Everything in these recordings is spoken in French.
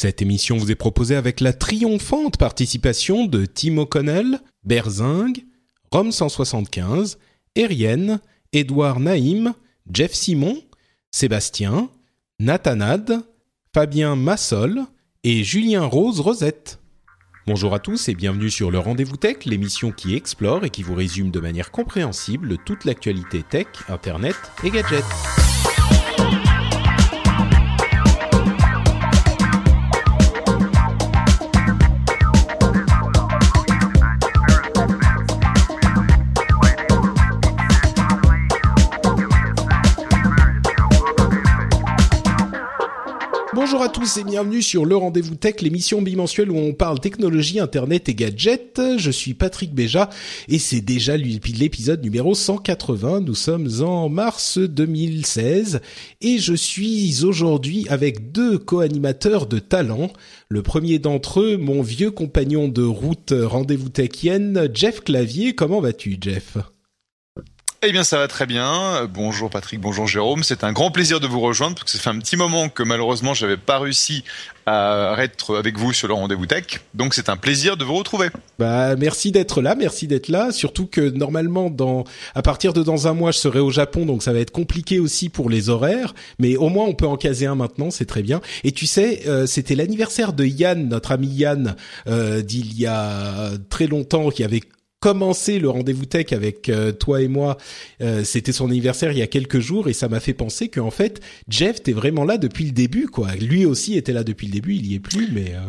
Cette émission vous est proposée avec la triomphante participation de Tim O'Connell, Berzing, Rome 175, Erienne, Édouard Naïm, Jeff Simon, Sébastien, Nathanad, Fabien Massol et Julien Rose Rosette. Bonjour à tous et bienvenue sur le Rendez-vous Tech, l'émission qui explore et qui vous résume de manière compréhensible toute l'actualité tech, internet et gadgets. Bonjour à tous et bienvenue sur le Rendez-vous Tech, l'émission bimensuelle où on parle technologie, internet et gadgets. Je suis Patrick Béja et c'est déjà l'épisode numéro 180. Nous sommes en mars 2016 et je suis aujourd'hui avec deux co-animateurs de talent. Le premier d'entre eux, mon vieux compagnon de route Rendez-vous Techienne, Jeff Clavier. Comment vas-tu, Jeff? Eh bien, ça va très bien. Bonjour Patrick, bonjour Jérôme. C'est un grand plaisir de vous rejoindre parce que ça fait un petit moment que malheureusement j'avais pas réussi à être avec vous sur le rendez-vous tech. Donc c'est un plaisir de vous retrouver. Bah merci d'être là, merci d'être là. Surtout que normalement à partir de dans un mois je serai au Japon, donc ça va être compliqué aussi pour les horaires. Mais au moins on peut en caser un maintenant, c'est très bien. Et tu sais, euh, c'était l'anniversaire de Yann, notre ami Yann, euh, d'il y a très longtemps, qui avait commencé le rendez-vous tech avec euh, toi et moi, euh, c'était son anniversaire il y a quelques jours et ça m'a fait penser qu'en fait Jeff t'es vraiment là depuis le début quoi. Lui aussi était là depuis le début, il y est plus mais euh,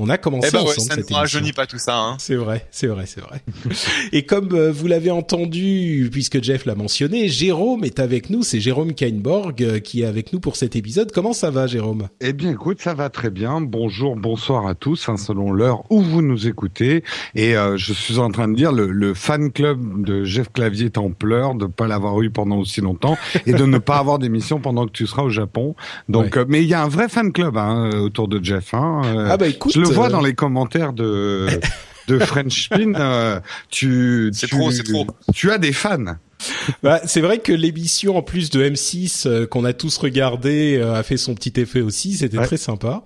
on a commencé eh ben ensemble ça cette ne rajeunit pas tout ça. Hein. C'est vrai, c'est vrai, c'est vrai. et comme euh, vous l'avez entendu, puisque Jeff l'a mentionné, Jérôme est avec nous. C'est Jérôme Kainborg euh, qui est avec nous pour cet épisode. Comment ça va, Jérôme? Eh bien, écoute, ça va très bien. Bonjour, bonsoir à tous, hein, selon l'heure où vous nous écoutez. Et euh, je suis en train de dire, le, le, fan club de Jeff Clavier est en pleurs de ne pas l'avoir eu pendant aussi longtemps et de ne pas avoir d'émission pendant que tu seras au Japon. Donc, ouais. mais il y a un vrai fan club hein, autour de Jeff. Hein. Ah bah écoute, je le vois dans les commentaires de de French Spin. Euh, tu c'est trop, c'est trop. Tu as des fans. Bah, c'est vrai que l'émission en plus de M6 euh, qu'on a tous regardé euh, a fait son petit effet aussi. C'était ouais. très sympa.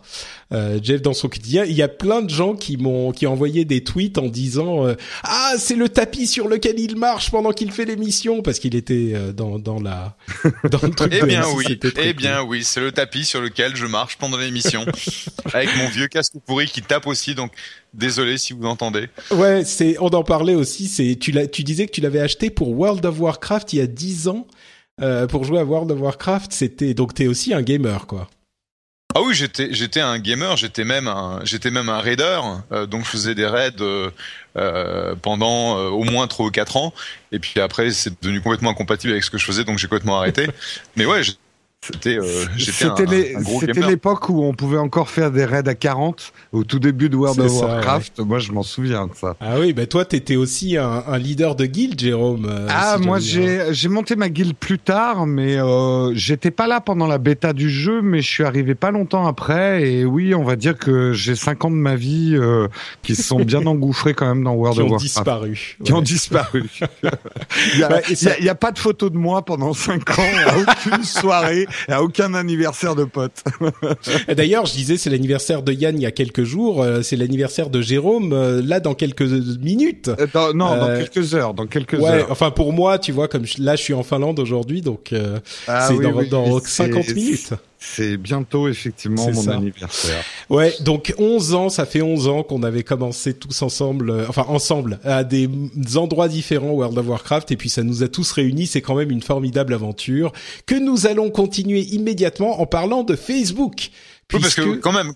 Euh, Jeff dans son quotidien. Il y a plein de gens qui m'ont qui ont envoyé des tweets en disant euh, ah c'est le tapis sur lequel il marche pendant qu'il fait l'émission parce qu'il était euh, dans dans la dans le truc. eh bien M6, oui, eh bien cool. oui, c'est le tapis sur lequel je marche pendant l'émission avec mon vieux casque pourri qui tape aussi donc. Désolé si vous entendez. Ouais, c'est on en parlait aussi. C'est tu l'as tu disais que tu l'avais acheté pour World of Warcraft il y a 10 ans euh, pour jouer à World of Warcraft. C'était donc t'es aussi un gamer quoi. Ah oui, j'étais j'étais un gamer, j'étais même un j'étais même un raider, euh, donc je faisais des raids euh, pendant euh, au moins 3 ou 4 ans et puis après c'est devenu complètement incompatible avec ce que je faisais donc j'ai complètement arrêté. Mais ouais, c'était euh, c'était l'époque où on pouvait encore faire des raids à 40 au tout début de World of ça, Warcraft. Ouais. Moi, je m'en souviens de ça. Ah oui, bah toi, t'étais aussi un, un, leader de guild, Jérôme. Euh, ah, si moi, j'ai j'ai monté ma guilde plus tard, mais euh, j'étais pas là pendant la bêta du jeu, mais je suis arrivé pas longtemps après. Et oui, on va dire que j'ai 5 ans de ma vie euh, qui se sont bien engouffrés quand même dans World of Warcraft. Disparu. Qui ont disparu. Il y, a, ouais, ça... y, y a pas de photo de moi pendant 5 ans, à aucune soirée à aucun anniversaire de pote. D'ailleurs, je disais c'est l'anniversaire de Yann il y a quelques jours, euh, c'est l'anniversaire de Jérôme euh, là dans quelques minutes. Euh, dans, non, dans quelques heures, dans quelques ouais, heures. Enfin pour moi, tu vois, comme je, là je suis en Finlande aujourd'hui, donc ah, c'est oui, dans, oui, dans 50 minutes. C'est bientôt effectivement mon ça. anniversaire. Ouais, donc 11 ans, ça fait 11 ans qu'on avait commencé tous ensemble, euh, enfin ensemble, à des endroits différents World of Warcraft, et puis ça nous a tous réunis. C'est quand même une formidable aventure que nous allons continuer immédiatement en parlant de Facebook. Oui, parce que quand même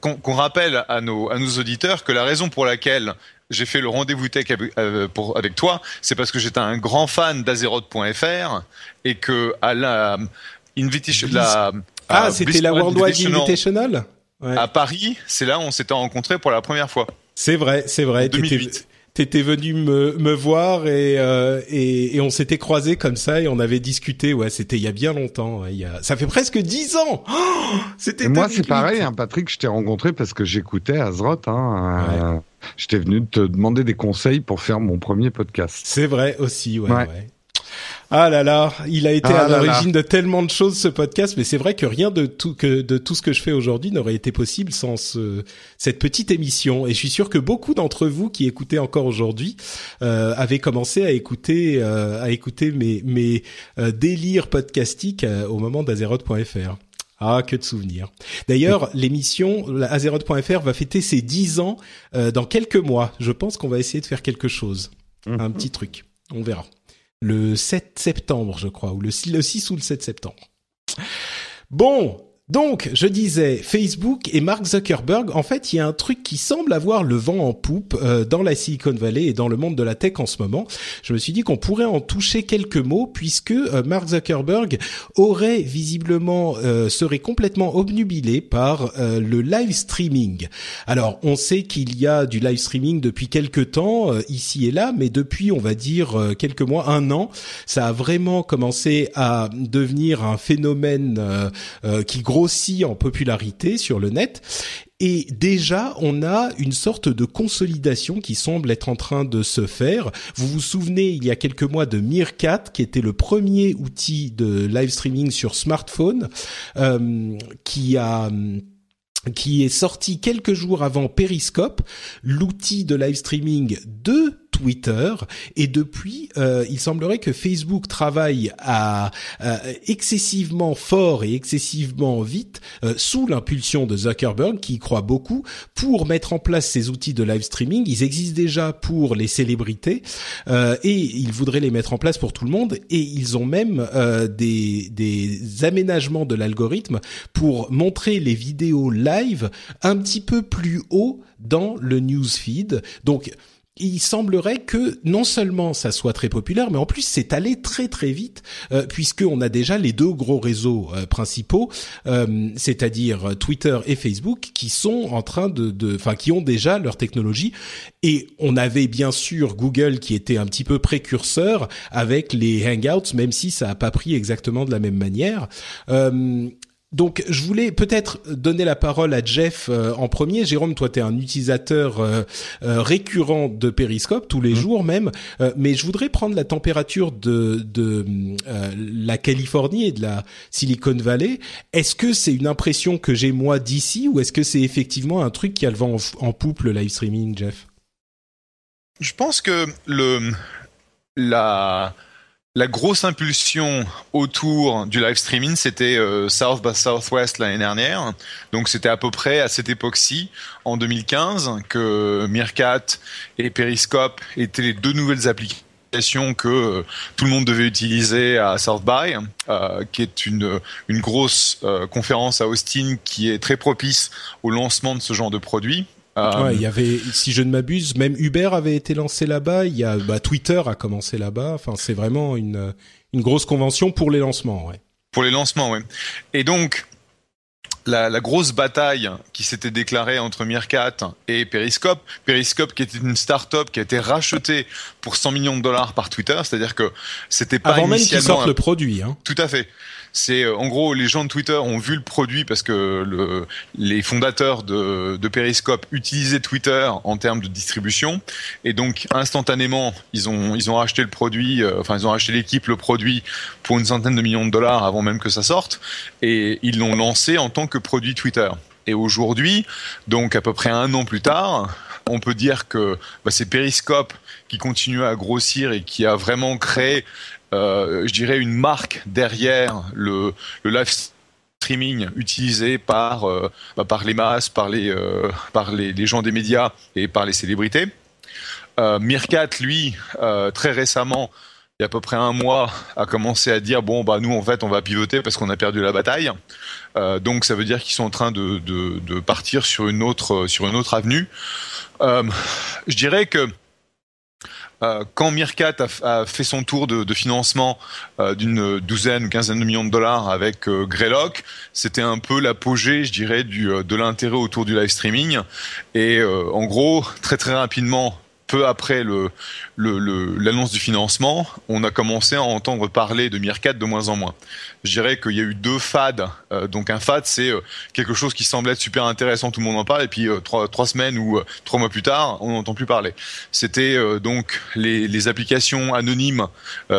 qu'on qu rappelle à nos à nos auditeurs que la raison pour laquelle j'ai fait le rendez-vous tech avec, euh, pour, avec toi, c'est parce que j'étais un grand fan d'Azeroth.fr et que à la Invitation, la, ah, c'était la Worldwide Invitational, à Paris. C'est là où on s'était rencontrés pour la première fois. C'est vrai, c'est vrai. 2008 t'étais venu me, me voir et, euh, et, et on s'était croisés comme ça et on avait discuté. Ouais, c'était il y a bien longtemps. il y a... Ça fait presque dix ans. Oh, c'était. Moi, c'est pareil, hein, Patrick. Je t'ai rencontré parce que j'écoutais Azeroth. Hein, euh, J'étais venu te demander des conseils pour faire mon premier podcast. C'est vrai aussi. ouais. ouais. Ah là là, il a été ah à l'origine de tellement de choses ce podcast, mais c'est vrai que rien de tout que de tout ce que je fais aujourd'hui n'aurait été possible sans ce, cette petite émission. Et je suis sûr que beaucoup d'entre vous qui écoutez encore aujourd'hui euh, avaient commencé à écouter euh, à écouter mes mes euh, délires podcastiques euh, au moment d'Azeroth.fr. Ah, que de souvenirs. D'ailleurs, l'émission Azeroth.fr va fêter ses 10 ans dans quelques mois. Je pense qu'on va essayer de faire quelque chose. Un mhm. petit truc. On verra le 7 septembre, je crois, ou le 6 ou le 7 septembre. Bon, donc, je disais, Facebook et Mark Zuckerberg, en fait, il y a un truc qui semble avoir le vent en poupe euh, dans la Silicon Valley et dans le monde de la tech en ce moment. Je me suis dit qu'on pourrait en toucher quelques mots puisque euh, Mark Zuckerberg aurait visiblement euh, serait complètement obnubilé par le live streaming. Alors, on sait qu'il y a du live streaming depuis quelques temps ici et là, mais depuis, on va dire quelques mois, un an, ça a vraiment commencé à devenir un phénomène qui grossit en popularité sur le net. Et déjà, on a une sorte de consolidation qui semble être en train de se faire. Vous vous souvenez, il y a quelques mois, de Meerkat, qui était le premier outil de live streaming sur smartphone, euh, qui a qui est sorti quelques jours avant Periscope, l'outil de live streaming de Twitter. Et depuis euh, il semblerait que Facebook travaille à euh, excessivement fort et excessivement vite euh, sous l'impulsion de Zuckerberg qui y croit beaucoup pour mettre en place ces outils de live streaming. Ils existent déjà pour les célébrités et ils voudraient les mettre en place pour tout le monde. Et ils ont même des, des aménagements de l'algorithme pour montrer les vidéos live un petit peu plus haut dans le newsfeed. Donc il semblerait que non seulement ça soit très populaire, mais en plus c'est allé très très vite, euh, puisqu'on a déjà les deux gros réseaux euh, principaux, euh, c'est-à-dire Twitter et Facebook, qui sont en train de, enfin qui ont déjà leur technologie. Et on avait bien sûr Google qui était un petit peu précurseur avec les Hangouts, même si ça n'a pas pris exactement de la même manière. Donc, je voulais peut-être donner la parole à Jeff euh, en premier. Jérôme, toi, tu es un utilisateur euh, euh, récurrent de Periscope, tous les mmh. jours même. mais je voudrais prendre la température de, de la Californie et de la Silicon Valley. Est-ce que c'est une impression que j'ai moi d'ici ou est-ce que c'est effectivement un truc qui a le vent en, en poupe, le live streaming, Jeff? Je pense que le la la grosse impulsion autour du live streaming, c'était euh, South by Southwest l'année dernière. Donc c'était à peu près à cette époque-ci, en 2015, que Meerkat et Periscope étaient les deux nouvelles applications que euh, tout le monde devait utiliser à South by, euh, qui est une, une grosse conférence à Austin qui est très propice au lancement de ce genre de produits. Euh, ouais, il y avait, si je ne m'abuse, même Uber avait été lancé là-bas. Il y a, bah, Twitter a commencé là-bas. Enfin, c'est vraiment une une grosse convention pour les lancements, ouais. Pour les lancements, ouais. Et donc, la, la, grosse bataille qui s'était déclarée entre Meerkat et Periscope. Periscope qui était une start-up qui a été rachetée pour 100 millions de dollars par Twitter, c'est-à-dire que c'était pas avant même qu'ils sortent le produit. Hein. Tout à fait. C'est euh, en gros les gens de Twitter ont vu le produit parce que le, les fondateurs de, de Periscope utilisaient Twitter en termes de distribution et donc instantanément ils ont ils ont racheté le produit, euh, enfin ils ont racheté l'équipe le produit pour une centaine de millions de dollars avant même que ça sorte et ils l'ont lancé en tant que produit Twitter. Et aujourd'hui, donc à peu près un an plus tard, on peut dire que bah, c'est Periscope qui continue à grossir et qui a vraiment créé euh, je dirais, une marque derrière le, live streaming utilisé par, euh, bah, les masses, par, les, euh, les, gens des médias et par les célébrités. Mirkat, lui, très récemment, il y a à peu près un mois, a commencé à dire bon bah nous en fait on va pivoter parce qu'on a perdu la bataille. Euh, donc ça veut dire qu'ils sont en train de, partir sur une autre sur une autre avenue. Euh, je dirais que euh, quand Mirkat a, fait son tour de, financement d'une douzaine, quinzaine de millions de dollars avec Greylock, c'était un peu l'apogée, je dirais, de l'intérêt autour du live streaming. Et en gros, très très rapidement, peu après le, l'annonce du financement, on a commencé à entendre parler de Meerkat de moins en moins. Je dirais qu'il y a eu deux fads. Euh, donc un fad, c'est euh, quelque chose qui semble être super intéressant, tout le monde en parle, et puis euh, trois, trois, semaines ou trois mois plus tard, on n'entend plus parler. C'était donc les, les, applications anonymes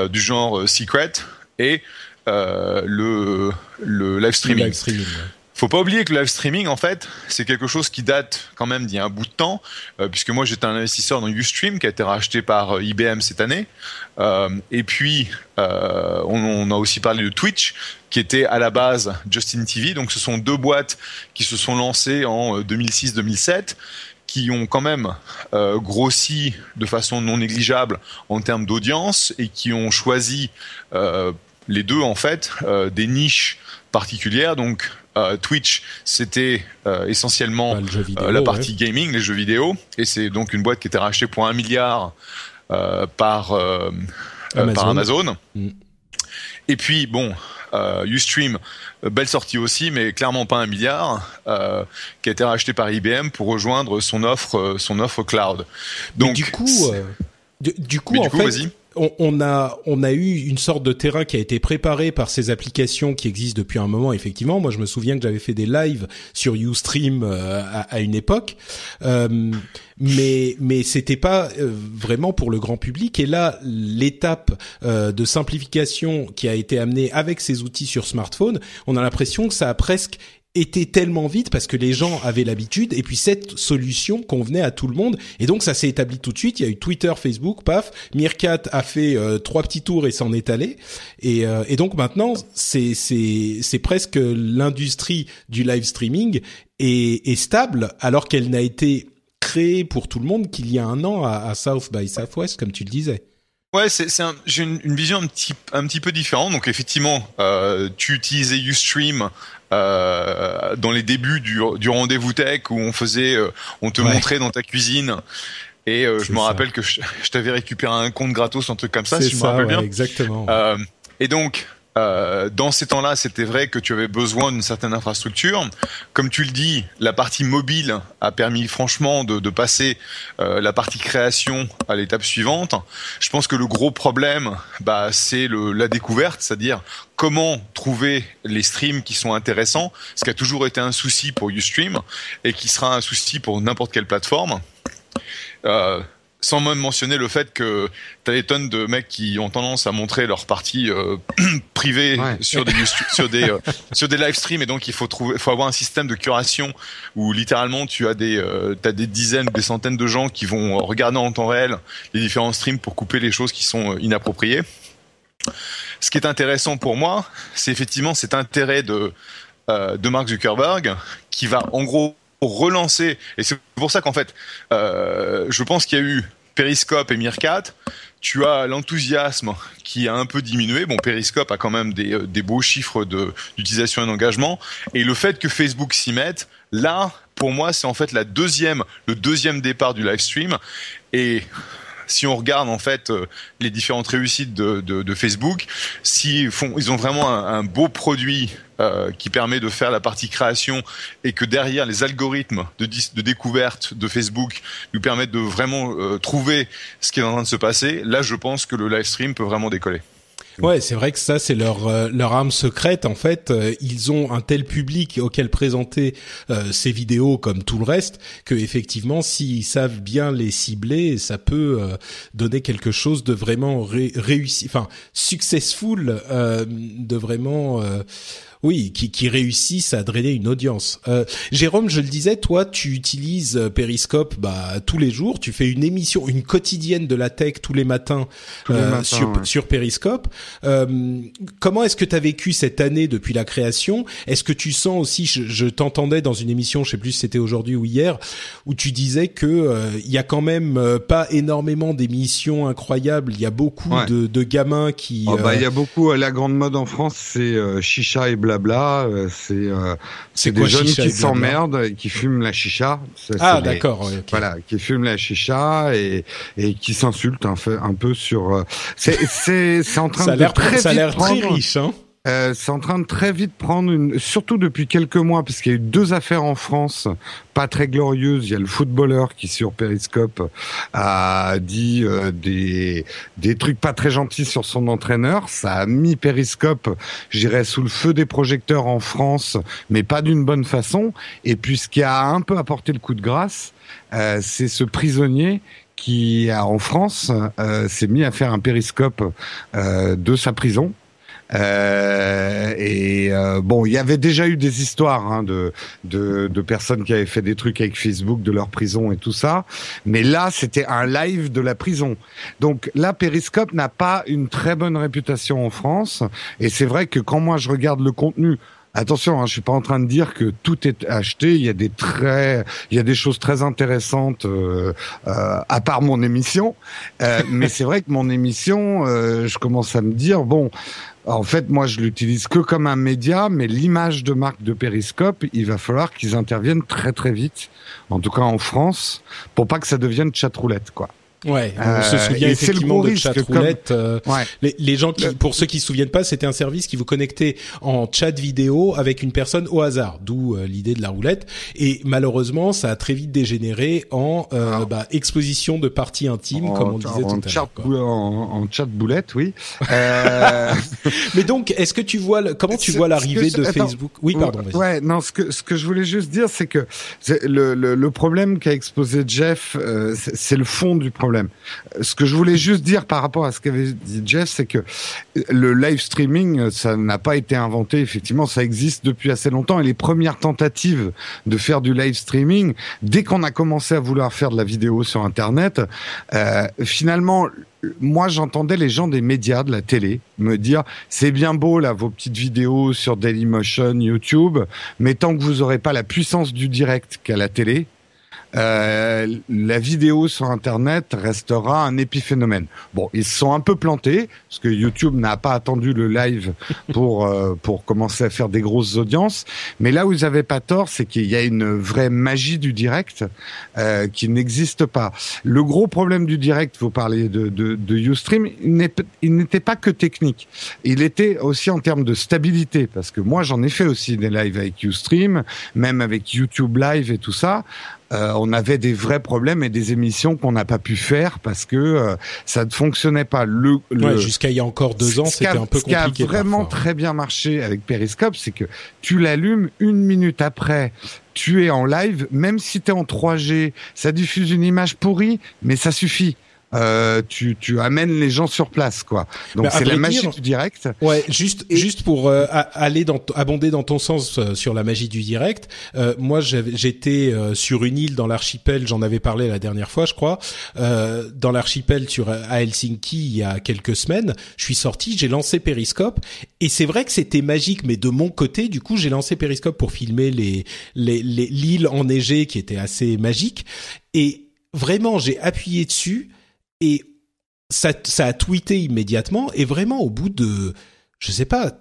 du genre Secret et le, le live streaming. live streaming faut pas oublier que le live streaming, en fait, c'est quelque chose qui date quand même d'il y a un bout de temps, euh, puisque moi j'étais un investisseur dans Ustream qui a été racheté par euh, IBM cette année. Euh, et puis, on, a aussi parlé de Twitch, qui était à la base Justin TV. Donc, ce sont deux boîtes qui se sont lancées en 2006-2007 qui ont quand même grossi de façon non négligeable en termes d'audience et qui ont choisi les deux en fait des niches particulières. Donc euh, Twitch, c'était euh, essentiellement bah, euh, la partie gaming, les jeux vidéo, et c'est donc une boîte qui était rachetée pour un milliard par Amazon. Par Amazon. Mm. Et puis bon, Ustream, belle sortie aussi, mais clairement pas un milliard, qui a été racheté par IBM pour rejoindre son offre, son offre cloud. Donc du coup, du, coup, en fait, on, a on a eu une sorte de terrain qui a été préparé par ces applications qui existent depuis un moment effectivement. Moi je me souviens que j'avais fait des lives sur UStream euh, à, une époque, euh, mais mais c'était pas euh, vraiment pour le grand public. Et là l'étape de simplification qui a été amenée avec ces outils sur smartphone, on a l'impression que ça a presque était tellement vite parce que les gens avaient l'habitude et puis cette solution convenait à tout le monde et donc ça s'est établi tout de suite. Il y a eu Twitter, Facebook, paf. Meerkat a fait euh, trois petits tours et s'en est allé et, euh, et donc maintenant c'est c'est c'est presque l'industrie du live streaming est, est stable alors qu'elle n'a été créée pour tout le monde qu'il y a un an à, à South by Southwest comme tu le disais. Ouais, c'est, c'est j'ai une, une, vision un petit, un petit peu différente. Donc effectivement, euh, tu utilisais Ustream euh, dans les débuts du, du rendez-vous tech où on faisait, euh, on te montrait dans ta cuisine. Et euh, je me rappelle que je, t'avais récupéré un compte gratos, un truc comme ça, si je me rappelle bien. Exactement. Euh, et donc, euh, dans ces temps-là, c'était vrai que tu avais besoin d'une certaine infrastructure. Comme tu le dis, la partie mobile a permis franchement de, de passer euh, la partie création à l'étape suivante. Je pense que le gros problème, bah, c'est la découverte, c'est-à-dire comment trouver les streams qui sont intéressants, ce qui a toujours été un souci pour Ustream et qui sera un souci pour n'importe quelle plateforme. Euh, sans même mentionner le fait que t'as des tonnes de mecs qui ont tendance à montrer leur partie euh, privée sur des sur des euh, sur des live streams et donc il faut trouver faut avoir un système de curation où littéralement tu as des euh, t'as des dizaines des centaines de gens qui vont regarder en temps réel les différents streams pour couper les choses qui sont euh, inappropriées. Ce qui est intéressant pour moi, c'est effectivement cet intérêt de de Mark Zuckerberg qui va en gros relancer. Et c'est pour ça qu'en fait, euh, je pense qu'il y a eu Periscope et Meerkat. Tu as l'enthousiasme qui a un peu diminué. Bon, Periscope a quand même des, euh, des beaux chiffres d'utilisation et d'engagement. Et le fait que Facebook s'y mette, là, pour moi, c'est en fait la deuxième, le deuxième départ du live stream. Et si on regarde en fait euh, les différentes réussites de, de, de Facebook, si font, ils ont vraiment un, beau produit euh, qui permet de faire la partie création et que derrière les algorithmes de, de découverte de Facebook nous permettent de vraiment euh, trouver ce qui est en train de se passer, là je pense que le live stream peut vraiment décoller. Ouais, c'est vrai que ça c'est leur euh, leur arme secrète en fait. Euh, ils ont un tel public auquel présenter euh, ces vidéos comme tout le reste que effectivement s'ils savent bien les cibler, ça peut donner quelque chose de vraiment réussi, enfin successful, de vraiment oui, qui, qui réussissent à drainer une audience. Euh, Jérôme, je le disais, toi, tu utilises euh, Periscope bah, tous les jours. Tu fais une émission, une quotidienne de la tech tous les matins, euh, sur, sur Periscope. Euh, comment est-ce que tu as vécu cette année depuis la création? Est-ce que tu sens aussi, je, je t'entendais dans une émission, je sais plus si c'était aujourd'hui ou hier, où tu disais que euh, il y a quand même pas énormément d'émissions incroyables. Il y a beaucoup de, de, gamins qui. Oh, bah, il y a beaucoup. La grande mode en France, c'est chicha et blague blabla. c'est c'est des jeunes qui s'emmerdent et qui fument la chicha. ah d'accord. Voilà, qui fument la chicha et et qui s'insultent un, un peu sur. c'est c'est en train ça de très ça a l'air très riche. Hein euh, c'est en train de très vite prendre une, surtout depuis quelques mois, parce qu'il y a eu deux affaires en France, pas très glorieuses. Il y a le footballeur qui sur Periscope a dit euh, des des trucs pas très gentils sur son entraîneur. Ça a mis Periscope, j'irais sous le feu des projecteurs en France, mais pas d'une bonne façon. Et puis ce qui a un peu apporté le coup de grâce, euh, c'est ce prisonnier qui, en France, euh, s'est mis à faire un périscope euh, de sa prison euh, et euh, bon, il y avait déjà eu des histoires hein, de, de, de personnes qui avaient fait des trucs avec Facebook de leur prison et tout ça, mais là c'était un live de la prison. Donc là, Periscope n'a pas une très bonne réputation en France, et c'est vrai que quand moi je regarde le contenu Attention, hein, je suis pas en train de dire que tout est acheté. Il y a des très, il y a des choses très intéressantes euh, euh, à part mon émission. Euh, mais c'est vrai que mon émission, euh, je commence à me dire bon, en fait, moi, je l'utilise que comme un média, mais l'image de marque de Periscope, il va falloir qu'ils interviennent très très vite, en tout cas en France, pour pas que ça devienne chatroulette, quoi. Ouais, on se euh, souvient effectivement de chatroulette. Euh, les, les, gens qui, pour ceux qui se souviennent pas, c'était un service qui vous connectait en chat vidéo avec une personne au hasard, d'où euh, l'idée de la roulette. Et malheureusement, ça a très vite dégénéré en euh, bah, exposition de parties intimes, comme on disait tout à l'heure. En, en, chat boulette, oui. Mais donc, est-ce que tu vois, comment tu vois l'arrivée de Facebook? Oui, pardon. Ouais, non, ce que ce que je voulais juste dire, c'est que le, le, le problème qu'a exposé Jeff, c'est le fond du problème ce que je voulais juste dire par rapport à ce qu'avait dit Jeff, c'est que le live streaming, ça n'a pas été inventé. Effectivement, ça existe depuis assez longtemps. Et les premières tentatives de faire du live streaming, dès qu'on a commencé à vouloir faire de la vidéo sur Internet, euh, finalement, moi j'entendais les gens des médias, de la télé, me dire c'est bien beau là vos petites vidéos sur Dailymotion, YouTube, mais tant que vous n'aurez pas la puissance du direct qu'à la télé, euh, la vidéo sur Internet restera un épiphénomène. Bon, ils se sont un peu plantés parce que YouTube n'a pas attendu le live pour euh, pour commencer à faire des grosses audiences. Mais là où ils n'avaient pas tort, c'est qu'il y a une vraie magie du direct euh, qui n'existe pas. Le gros problème du direct, vous parlez de de, de UStream, il n'était pas que technique. Il était aussi en termes de stabilité parce que moi j'en ai fait aussi des lives avec UStream, même avec YouTube Live et tout ça. Euh, on avait des vrais problèmes et des émissions qu'on n'a pas pu faire parce que euh, ça ne fonctionnait pas. Le, jusqu'à il y a encore deux ans, c'était un peu compliqué. Ce qui a vraiment très bien marché avec Periscope, c'est que tu l'allumes une minute après tu es en live, même si tu es en 3G, ça diffuse une image pourrie, mais ça suffit. Euh, tu, tu amènes les gens sur place, quoi. Donc c'est la magie du direct. Ouais, juste juste pour euh, aller dans abonder dans ton sens euh, sur la magie du direct. moi, j'étais sur une île dans l'archipel. J'en avais parlé la dernière fois, je crois. dans l'archipel sur à Helsinki il y a quelques semaines. Je suis sorti, j'ai lancé Periscope et c'est vrai que c'était magique. Mais de mon côté, du coup, j'ai lancé Periscope pour filmer les les l'île enneigée qui était assez magique et vraiment j'ai appuyé dessus et ça, a tweeté immédiatement et vraiment au bout de, je sais pas,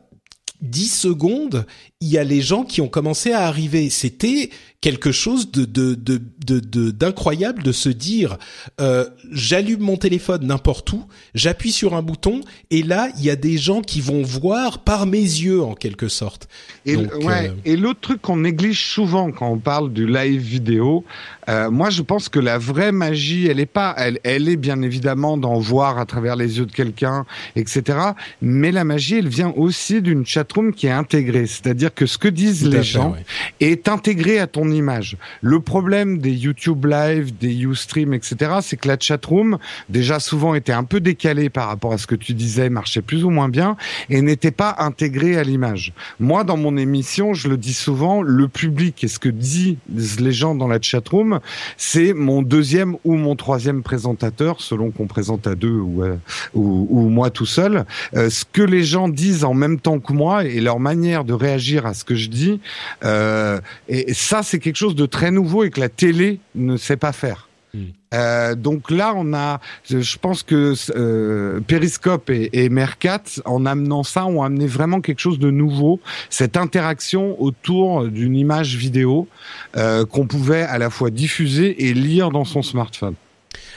10 secondes, il y a les gens qui ont commencé à arriver. C'était quelque chose de de d'incroyable de, se dire euh, j'allume mon téléphone n'importe où, j'appuie sur un bouton et là il y a des gens qui vont voir par mes yeux en quelque sorte. Et, ouais, euh, et l'autre truc qu'on néglige souvent quand on parle du live vidéo, euh, moi je pense que la vraie magie elle est pas, elle, elle est bien évidemment d'en voir à travers les yeux de quelqu'un, etc. Mais la magie elle vient aussi d'une chatroom qui est intégrée, c'est-à-dire que ce que disent les gens est intégré à ton image. Le problème des YouTube Live, des Ustream, etc., c'est que la chatroom, déjà souvent était un peu décalée par rapport à ce que tu disais, marchait plus ou moins bien, et n'était pas intégrée à l'image. Moi, dans mon émission, je le dis souvent, le public et ce que disent les gens dans la chatroom, c'est mon deuxième ou mon troisième présentateur, selon qu'on présente à deux ou, euh, ou, moi tout seul. Euh, ce que les gens disent en même temps que moi et leur manière de réagir à ce que je dis, euh, et ça, c'est quelque chose de très nouveau et que la télé ne sait pas faire. Euh, donc là, on a, je pense que euh, Periscope et, et, Mercat, en amenant ça, ont amené vraiment quelque chose de nouveau, cette interaction autour d'une image vidéo euh, qu'on pouvait à la fois diffuser et lire dans son smartphone.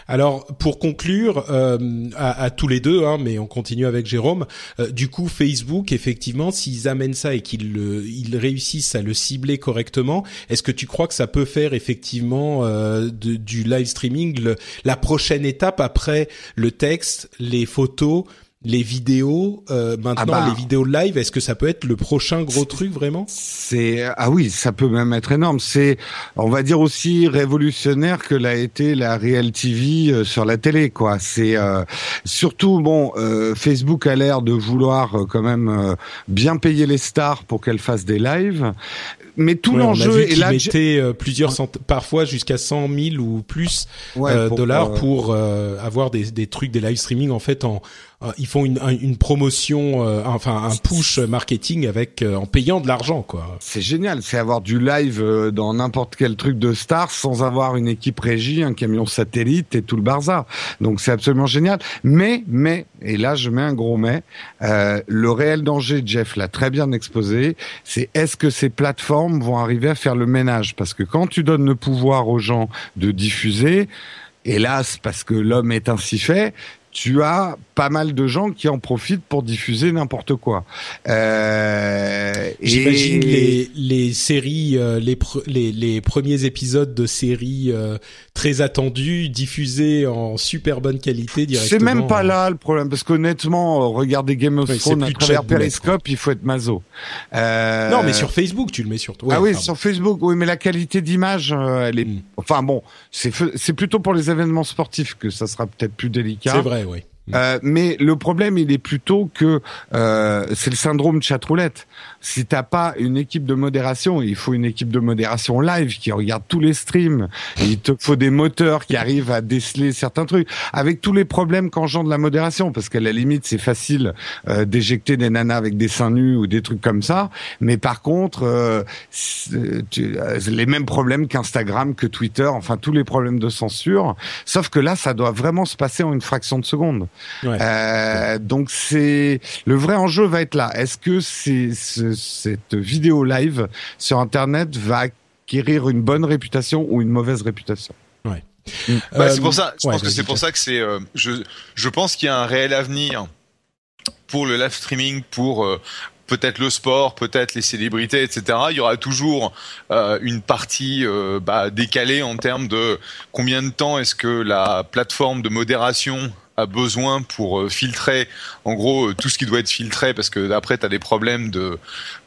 Alors pour conclure euh, à, tous les deux, hein, mais on continue avec Jérôme. Euh, du coup, Facebook, effectivement, s'ils amènent ça et qu'ils ils réussissent à le cibler correctement, est-ce que tu crois que ça peut faire effectivement euh, du live streaming la prochaine étape après le texte, les photos? Les vidéos euh, maintenant ah bah, les vidéos live est-ce que ça peut être le prochain gros truc vraiment? c'est ah oui ça peut même être énorme. C'est on va dire aussi révolutionnaire que l'a été la Real TV euh, sur la télé quoi. C'est euh, surtout bon euh, Facebook a l'air de vouloir euh, quand même euh, bien payer les stars pour qu'elles fassent des lives. Mais tout ouais, l'enjeu est là mettait plusieurs cent... parfois jusqu'à 100 000 ou plus ouais, pour, dollars pour avoir des, des trucs des live streaming en fait en ils font une, une promotion, euh, enfin un push marketing avec euh, en payant de l'argent quoi. C'est génial, c'est avoir du live dans n'importe quel truc de star sans avoir une équipe régie, un camion satellite et tout le bazar. Donc c'est absolument génial. Mais mais et là je mets un gros mais, euh, le réel danger, Jeff l'a très bien exposé, c'est est-ce que ces plateformes vont arriver à faire le ménage? Parce que quand tu donnes le pouvoir aux gens de diffuser, hélas parce que l'homme est ainsi fait, tu as pas mal de gens qui en profitent pour diffuser n'importe quoi. Euh, J'imagine et... les, les séries, euh, les, les, les, premiers épisodes de séries euh, très attendus diffusés en super bonne qualité directement. C'est même pas là le problème, parce qu'honnêtement, regarder Game of Thrones à travers Periscope, il faut être mazo. Euh... Non, mais sur Facebook, tu le mets sur toi. Ouais, ah oui, pardon. sur Facebook, oui, mais la qualité d'image, euh, elle est. Mm. Enfin bon, c'est c'est plutôt pour les événements sportifs que ça sera peut-être plus délicat. C'est vrai, oui. Euh, mais le problème, il est plutôt que euh, c'est le syndrome chatroulette. Si t'as pas une équipe de modération, il faut une équipe de modération live qui regarde tous les streams. il te faut des moteurs qui arrivent à déceler certains trucs, avec tous les problèmes qu'engendre la modération, parce qu'à la limite, c'est facile euh, d'éjecter des nanas avec des seins nus ou des trucs comme ça. Mais par contre, euh, tu, euh, les mêmes problèmes qu'Instagram, que Twitter, enfin tous les problèmes de censure. Sauf que là, ça doit vraiment se passer en une fraction de seconde. Ouais. Euh, donc c'est le vrai enjeu va être là. Est-ce que c'est ce, cette vidéo live sur Internet va acquérir une bonne réputation ou une mauvaise réputation? Ouais. Bah, c'est pour ça. Je ouais, pense que c'est pour ça que c'est. Euh, je je pense qu'il y a un réel avenir pour le live streaming, pour euh, peut-être le sport, peut-être les célébrités, etc. Il y aura toujours euh, une partie euh, bah, décalée en termes de combien de temps est-ce que la plateforme de modération a besoin pour euh, filtrer en gros euh, tout ce qui doit être filtré parce que après tu as des problèmes de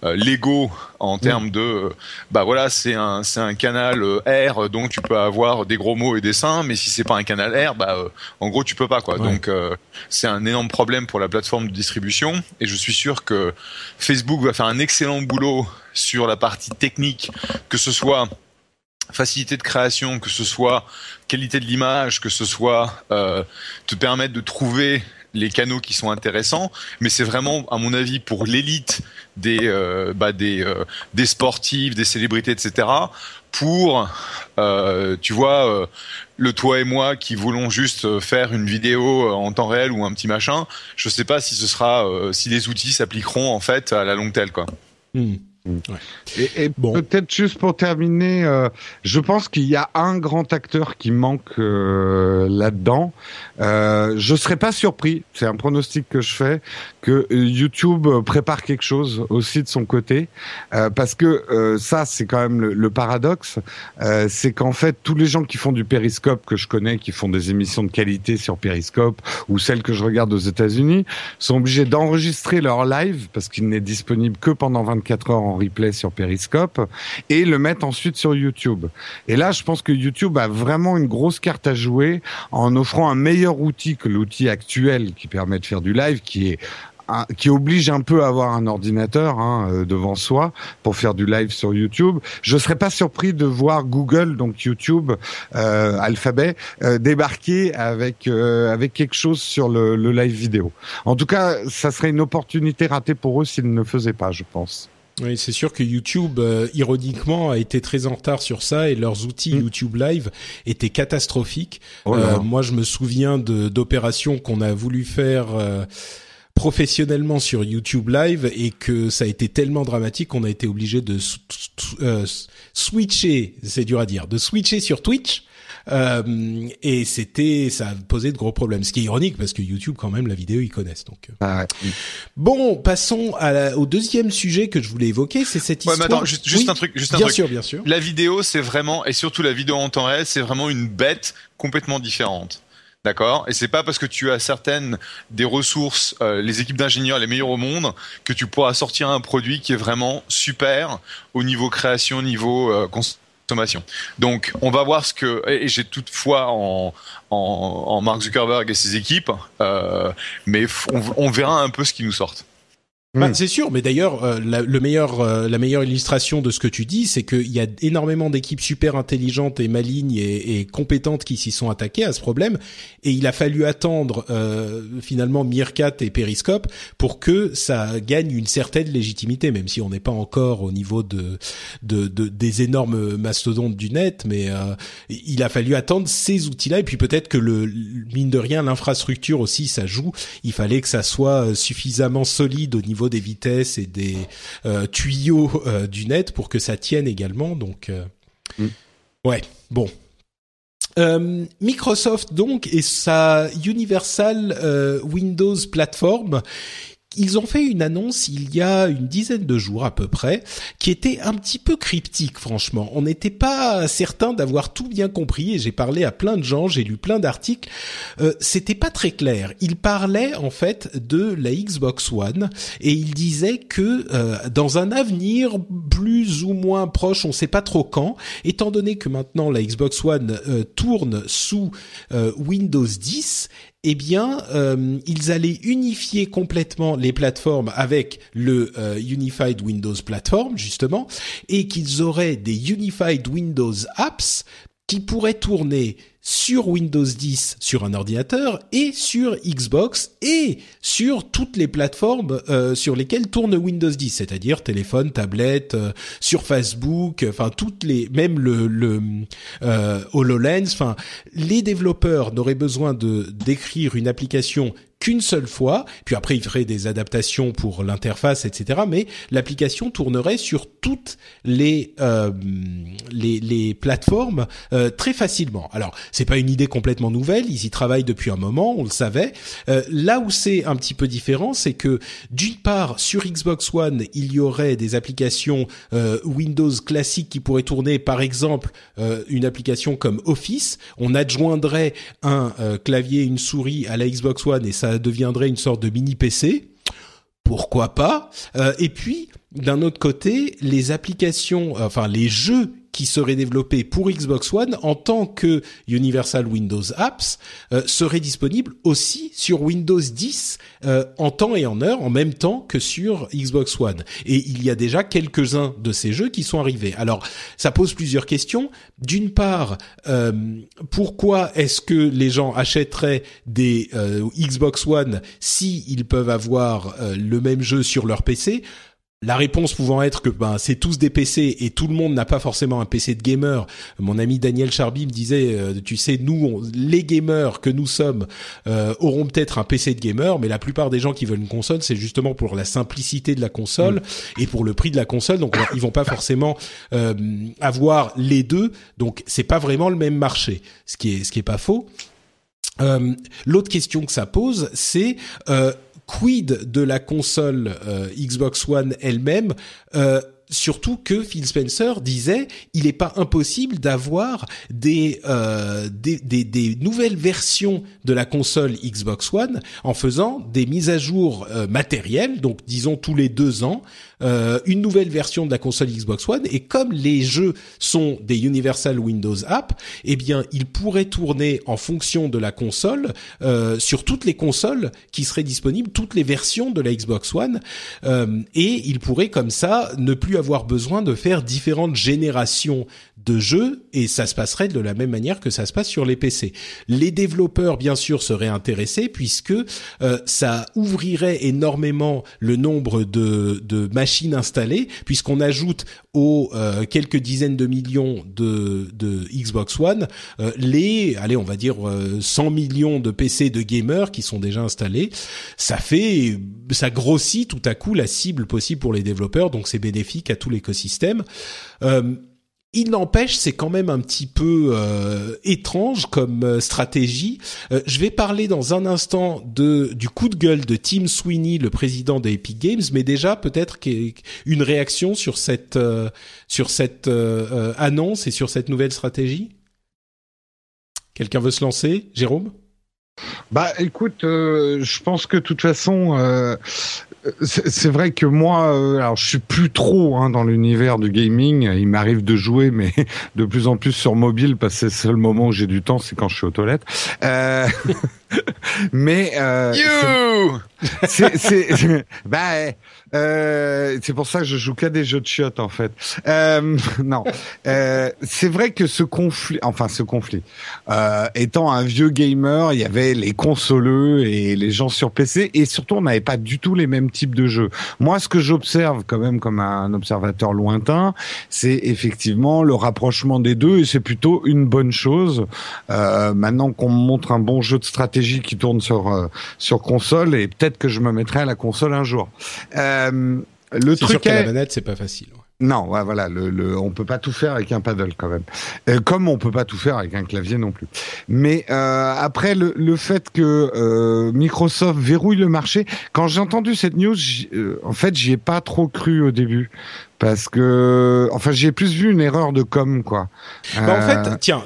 euh, Lego en termes mmh. de bah voilà c'est un c'est un canal euh, R donc tu peux avoir des gros mots et des seins mais si c'est pas un canal R bah euh, en gros tu peux pas quoi ouais. donc c'est un énorme problème pour la plateforme de distribution et je suis sûr que Facebook va faire un excellent boulot sur la partie technique que ce soit facilité de création, que ce soit qualité de l'image, que ce soit euh, te permettre de trouver les canaux qui sont intéressants, mais c'est vraiment, à mon avis, pour l'élite des euh, bah, des euh, des sportifs, des célébrités, etc. Pour, euh, tu vois, euh, le toi et moi qui voulons juste faire une vidéo en temps réel ou un petit machin, je sais pas si ce sera, si les outils s'appliqueront en fait à la longue telle quoi. Mmh. Ouais. Et, et bon. peut-être juste pour terminer, euh, je pense qu'il y a un grand acteur qui manque euh, là-dedans. Euh, je serais pas surpris, c'est un pronostic que je fais, que YouTube prépare quelque chose aussi de son côté, euh, parce que euh, ça, c'est quand même le, le paradoxe, euh, c'est qu'en fait, tous les gens qui font du périscope que je connais, qui font des émissions de qualité sur périscope ou celles que je regarde aux États-Unis, sont obligés d'enregistrer leur live parce qu'il n'est disponible que pendant 24 heures en replay sur Periscope et le mettre ensuite sur YouTube. Et là, je pense que YouTube a vraiment une grosse carte à jouer en offrant un meilleur outil que l'outil actuel qui permet de faire du live, qui est qui oblige un peu à avoir un ordinateur hein, euh, devant soi pour faire du live sur YouTube. Je serais pas surpris de voir Google, donc YouTube, euh, Alphabet, euh, débarquer avec avec quelque chose sur le, le live vidéo. En tout cas, ça serait une opportunité ratée pour eux s'ils ne le faisaient pas, je pense. Oui, c'est sûr que YouTube, euh, ironiquement, a été très en retard sur ça et leurs outils Mm. YouTube Live étaient catastrophiques. Oh. Euh, moi, je me souviens de d'opérations qu'on a voulu faire euh, professionnellement sur YouTube Live et que ça a été tellement dramatique qu'on a été obligé de euh, switcher, c'est dur à dire, de switcher sur Twitch. Euh, et c'était, ça a posé de gros problèmes. Ce qui est ironique parce que YouTube, quand même, la vidéo, ils connaissent. Donc, euh. Ah ouais. bon, passons à la- au deuxième sujet que je voulais évoquer, c'est cette Ouais, histoire. mais attends, juste, juste Oui, un truc, juste un bien truc. sûr, bien sûr. La vidéo, c'est vraiment, et surtout la vidéo en temps réel, c'est vraiment une bête complètement différente. D'accord? Et c'est pas parce que tu as certaines des ressources, euh, les équipes d'ingénieurs les meilleures au monde, que tu pourras sortir un produit qui est vraiment super au niveau création, au niveau euh, consommation. Donc, on va voir ce que. Et j'ai toutefois en, en, en Mark Zuckerberg et ses équipes, euh, mais on, on verra un peu ce qu'ils nous sortent. Bah, Mm. c'est sûr, mais d'ailleurs, euh, la, le meilleur, euh, la meilleure illustration de ce que tu dis, c'est qu'il y a énormément d'équipes super intelligentes et malignes et, et compétentes qui s'y sont attaquées à ce problème, et il a fallu attendre euh, finalement Meerkat et Periscope pour que ça gagne une certaine légitimité, même si on n'est pas encore au niveau de, de, de- des énormes mastodontes du net, mais euh, il a fallu attendre ces outils-là, et puis peut-être que le mine de rien, l'infrastructure aussi, ça joue. Il fallait que ça soit suffisamment solide au niveau des vitesses et des euh, tuyaux euh, du net pour que ça tienne également. Donc, euh, Mm. ouais, bon. Euh, Microsoft donc et sa Universal euh, Windows Platform ils ont fait une annonce il y a une dizaine de jours à peu près, qui était un petit peu cryptique, franchement. On n'était pas certain d'avoir tout bien compris, et j'ai parlé à plein de gens, j'ai lu plein d'articles. Euh, C'était pas très clair. Il parlait en fait de la Xbox One, et il disait que euh, dans un avenir plus ou moins proche, on sait pas trop quand, étant donné que maintenant la Xbox One euh, tourne sous euh, Windows 10, eh bien, euh, ils allaient unifier complètement les plateformes avec le euh, Unified Windows Platform, justement, et qu'ils auraient des Unified Windows Apps qui pourraient tourner sur Windows 10 sur un ordinateur et sur Xbox et sur toutes les plateformes euh, sur lesquelles tourne Windows 10, c'est-à-dire téléphone, tablette, euh, sur Facebook, enfin toutes les, même le, le euh, HoloLens, enfin les développeurs n'auraient besoin de d'écrire une application qu'une seule fois, puis après ils feraient des adaptations pour l'interface, etc. Mais l'application tournerait sur toutes les euh, les, les plateformes euh, très facilement. Alors c'est pas une idée complètement nouvelle, ils y travaillent depuis un moment, on le savait. Euh, là où c'est un petit peu différent, c'est que d'une part sur Xbox One il y aurait des applications euh, Windows classiques qui pourraient tourner, par exemple euh, une application comme Office, on adjoindrait un euh, clavier, une souris à la Xbox One et ça deviendrait une sorte de mini PC. Pourquoi pas? Euh, Et puis, d'un autre côté, les applications, enfin les jeux qui seraient développés pour Xbox One en tant que Universal Windows Apps euh, seraient disponibles aussi sur Windows 10 euh, en temps et en heure, en même temps que sur Xbox One. Et il y a déjà quelques-uns de ces jeux qui sont arrivés. Alors, ça pose plusieurs questions. D'une part, euh, pourquoi est-ce que les gens achèteraient des euh, Xbox One si ils peuvent avoir le même jeu sur leur PC la réponse pouvant être que ben c'est tous des PC et tout le monde n'a pas forcément un PC de gamer. Mon ami Daniel Charby me disait, euh, tu sais, nous, on- les gamers que nous sommes, euh, auront peut-être un PC de gamer, mais la plupart des gens qui veulent une console, c'est justement pour la simplicité de la console et pour le prix de la console. Donc ils vont pas forcément euh, avoir les deux. Donc c'est pas vraiment le même marché, ce qui est ce qui est pas faux. Euh, L'autre question que ça pose, c'est euh, quid de la console euh, Xbox One elle-même euh, Surtout que Phil Spencer disait, il n'est pas impossible d'avoir des, euh, des, des, nouvelles versions de la console Xbox One en faisant des mises à jour matérielles, donc disons tous les deux ans, euh, une nouvelle version de la console Xbox One. Et comme les jeux sont des Universal Windows App, eh bien, ils pourraient tourner en fonction de la console euh, sur toutes les consoles qui seraient disponibles, toutes les versions de la Xbox One, euh, et ils pourraient comme ça ne plus avoir besoin de faire différentes générations de jeux et ça se passerait de la même manière que ça se passe sur les PC. Les développeurs bien sûr seraient intéressés puisque euh, ça ouvrirait énormément le nombre de, de machines machines installées, puisqu'on ajoute aux quelques dizaines de millions de, Xbox One les, allez, on va dire 100 millions de PC de gamers qui sont déjà installés. Ça fait, ça grossit tout à coup la cible possible pour les développeurs, donc c'est bénéfique à tout l'écosystème. Euh, il n'empêche, c'est quand même un petit peu euh, étrange comme euh, stratégie. Euh, je vais parler dans un instant de du coup de gueule de Tim Sweeney, le président de Epic Games, mais déjà peut-être une réaction sur cette sur cette annonce et sur cette nouvelle stratégie? Quelqu'un veut se lancer, Jérôme? Bah, écoute, je pense que de toute façon, c'est vrai que moi, euh, alors je suis plus trop hein, dans l'univers du gaming. Il m'arrive de jouer, mais de plus en plus sur mobile parce que c'est le seul moment où j'ai du temps, c'est quand je suis aux toilettes. Euh... mais euh, c'est bah euh, c'est pour ça que je joue qu'à des jeux de chiottes en fait. Euh, non, euh, c'est vrai que ce conflit, enfin ce conflit, euh, étant un vieux gamer, il y avait les consoleux et les gens sur PC, et surtout on n'avait pas du tout les mêmes types de jeux. Moi, ce que j'observe quand même comme un observateur lointain, c'est effectivement le rapprochement des deux, et c'est plutôt une bonne chose. Euh, maintenant qu'on montre un bon jeu de stratégie qui tourne sur euh, sur console, et peut-être que je me mettrai à la console un jour. Euh, le truc sûr est... la manette, c'est pas facile. Non, ouais, voilà, le, le, on peut pas tout faire avec un paddle quand même, euh, comme on peut pas tout faire avec un clavier non plus. Mais euh, après le, le fait que euh, Microsoft verrouille le marché, quand j'ai entendu cette news, en fait, j'y ai pas trop cru au début parce que enfin j'ai plus vu une erreur de com quoi. Bah, en fait, euh, tiens,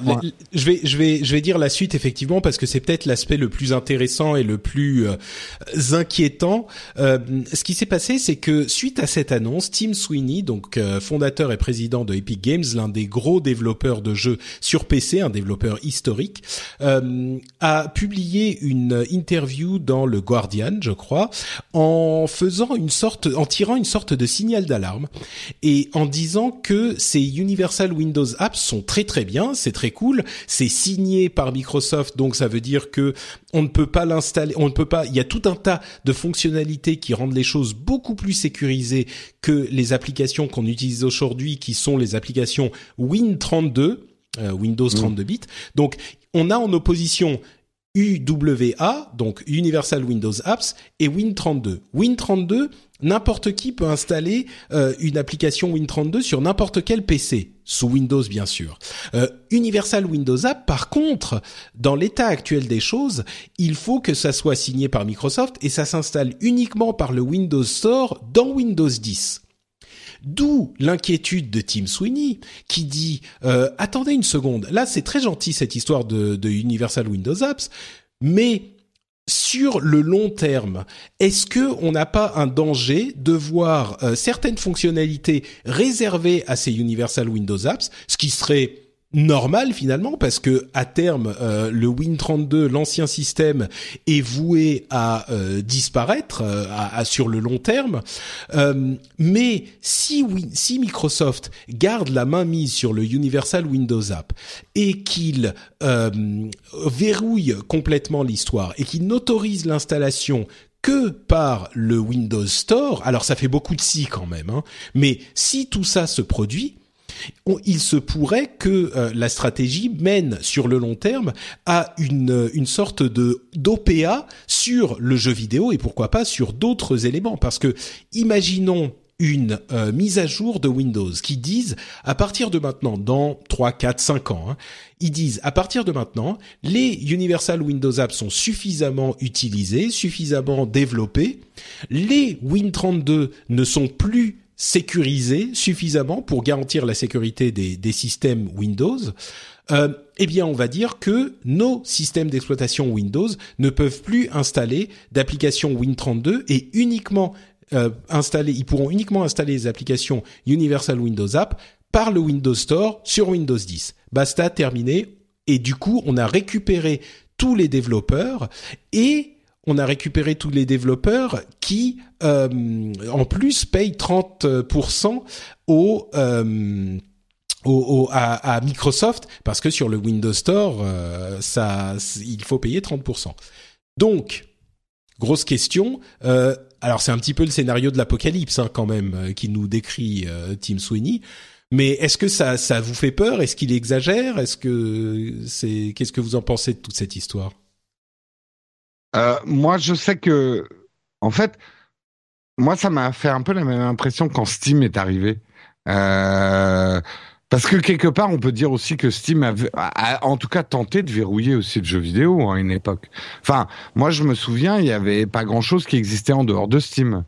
je vais je vais je vais dire la suite effectivement parce que c'est peut-être l'aspect le plus intéressant et le plus euh, inquiétant. Euh, ce qui s'est passé, c'est que suite à cette annonce, Tim Sweeney, donc euh, fondateur et président de Epic Games, l'un des gros développeurs de jeux sur PC, un développeur historique, a publié une interview dans le Guardian, je crois, en faisant une sorte, en tirant une sorte de signal d'alarme et en disant que ces Universal Windows Apps sont très très bien, c'est très cool, c'est signé par Microsoft, donc ça veut dire que on ne peut pas l'installer, on ne peut pas, il y a tout un tas de fonctionnalités qui rendent les choses beaucoup plus sécurisées que les applications qu'on utilise aujourd'hui, qui sont les applications Win32, euh, Windows 32 mmh. bits. Donc on a en opposition UWA, donc Universal Windows Apps, et Win32. Win32, n'importe qui peut installer euh, une application Win32 sur n'importe quel PC, sous Windows bien sûr. Euh, Universal Windows App, par contre, dans l'état actuel des choses, il faut que ça soit signé par Microsoft et ça s'installe uniquement par le Windows Store dans Windows 10. D'où l'inquiétude de Tim Sweeney qui dit euh, attendez une seconde, là c'est très gentil cette histoire de, Universal Windows Apps, mais sur le long terme, est-ce que on n'a pas un danger de voir euh, certaines fonctionnalités réservées à ces Universal Windows Apps, ce qui serait normal finalement parce que à terme euh, le Win32 l'ancien système est voué à euh, disparaître euh, à, sur le long terme. Mais si si Microsoft garde la main mise sur le Universal Windows App et qu'il verrouille complètement l'histoire et qu'il n'autorise l'installation que par le Windows Store, alors ça fait beaucoup de si quand même, hein, mais si tout ça se produit, il se pourrait que euh, la stratégie mène sur le long terme à une, une sorte de d'OPA sur le jeu vidéo et pourquoi pas sur d'autres éléments. Parce que imaginons une euh, mise à jour de Windows qui disent à partir de maintenant, dans 3, 4, 5 ans, hein, ils disent à partir de maintenant, les Universal Windows Apps sont suffisamment utilisés, suffisamment développés, les Win32 ne sont plus sécurisé suffisamment pour garantir la sécurité des, des systèmes Windows, euh, eh bien, on va dire que nos systèmes d'exploitation Windows ne peuvent plus installer d'applications Win32 et uniquement euh, installer, ils pourront uniquement installer les applications Universal Windows App par le Windows Store sur Windows 10. Basta, terminé. Et du coup, on a récupéré tous les développeurs et on a récupéré tous les développeurs qui, euh, en plus, payent 30% au, euh, à, Microsoft parce que sur le Windows Store, euh, ça, il faut payer 30%. Donc, grosse question. alors c'est un petit peu le scénario de l'apocalypse hein, quand même euh, qui nous décrit euh, Tim Sweeney. Mais est-ce que ça, ça vous fait peur? Est-ce qu'il exagère? Est-ce que c'est Qu'est-ce que vous en pensez de toute cette histoire? Euh, Moi, je sais que, en fait, moi, ça m'a fait un peu la même impression quand Steam est arrivé. Euh, parce que quelque part, on peut dire aussi que Steam a, en tout cas tenté de verrouiller aussi le jeu vidéo à une époque. Enfin, moi je me souviens, il y avait pas grand-chose qui existait en dehors de Steam.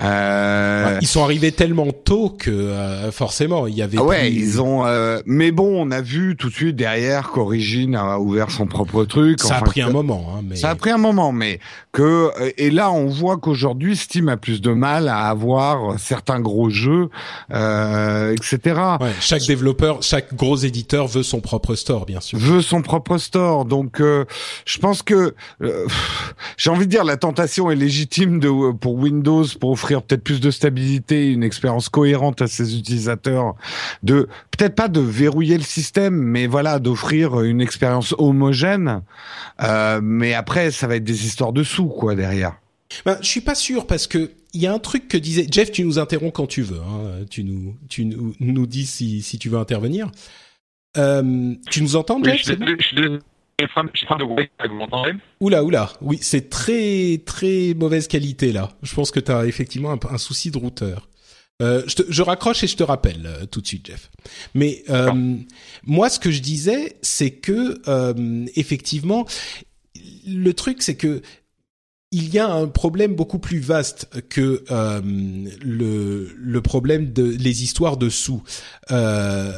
Euh... Ils sont arrivés tellement tôt que euh, forcément il y avait. Ah ouais, ils ont. Euh... Mais bon, on a vu tout de suite derrière qu'Origin a ouvert son propre truc. Ça a pris un moment. Hein, mais... Ça a pris un moment, mais que et là on voit qu'aujourd'hui Steam a plus de mal à avoir certains gros jeux, euh, etc. Ouais, chaque développeur développeur, chaque gros éditeur veut son propre store, bien sûr. Veut son propre store. Donc, euh, je pense que euh, j'ai envie de dire la tentation est légitime de pour Windows pour offrir peut-être plus de stabilité, une expérience cohérente à ses utilisateurs, de peut-être pas de verrouiller le système, mais voilà d'offrir une expérience homogène. Euh, mais après, ça va être des histoires de sous quoi derrière. Ben, je suis pas sûr parce que il y a un truc que disait Jeff. Tu nous interromps quand tu veux. Hein. Tu nous tu nous, nous dis si si tu veux intervenir. Euh, tu nous entends, Jeff Je suis de vous m'entendez Oula, oula. Oui, c'est très très mauvaise qualité là. Je pense que tu as effectivement un, souci de routeur. Euh, je, te, je, raccroche et je te rappelle euh, tout de suite, Jeff. Mais euh, moi, ce que je disais, c'est que euh, effectivement, le truc, c'est que il y a un problème beaucoup plus vaste que euh, le, le problème de les histoires de sous. Euh,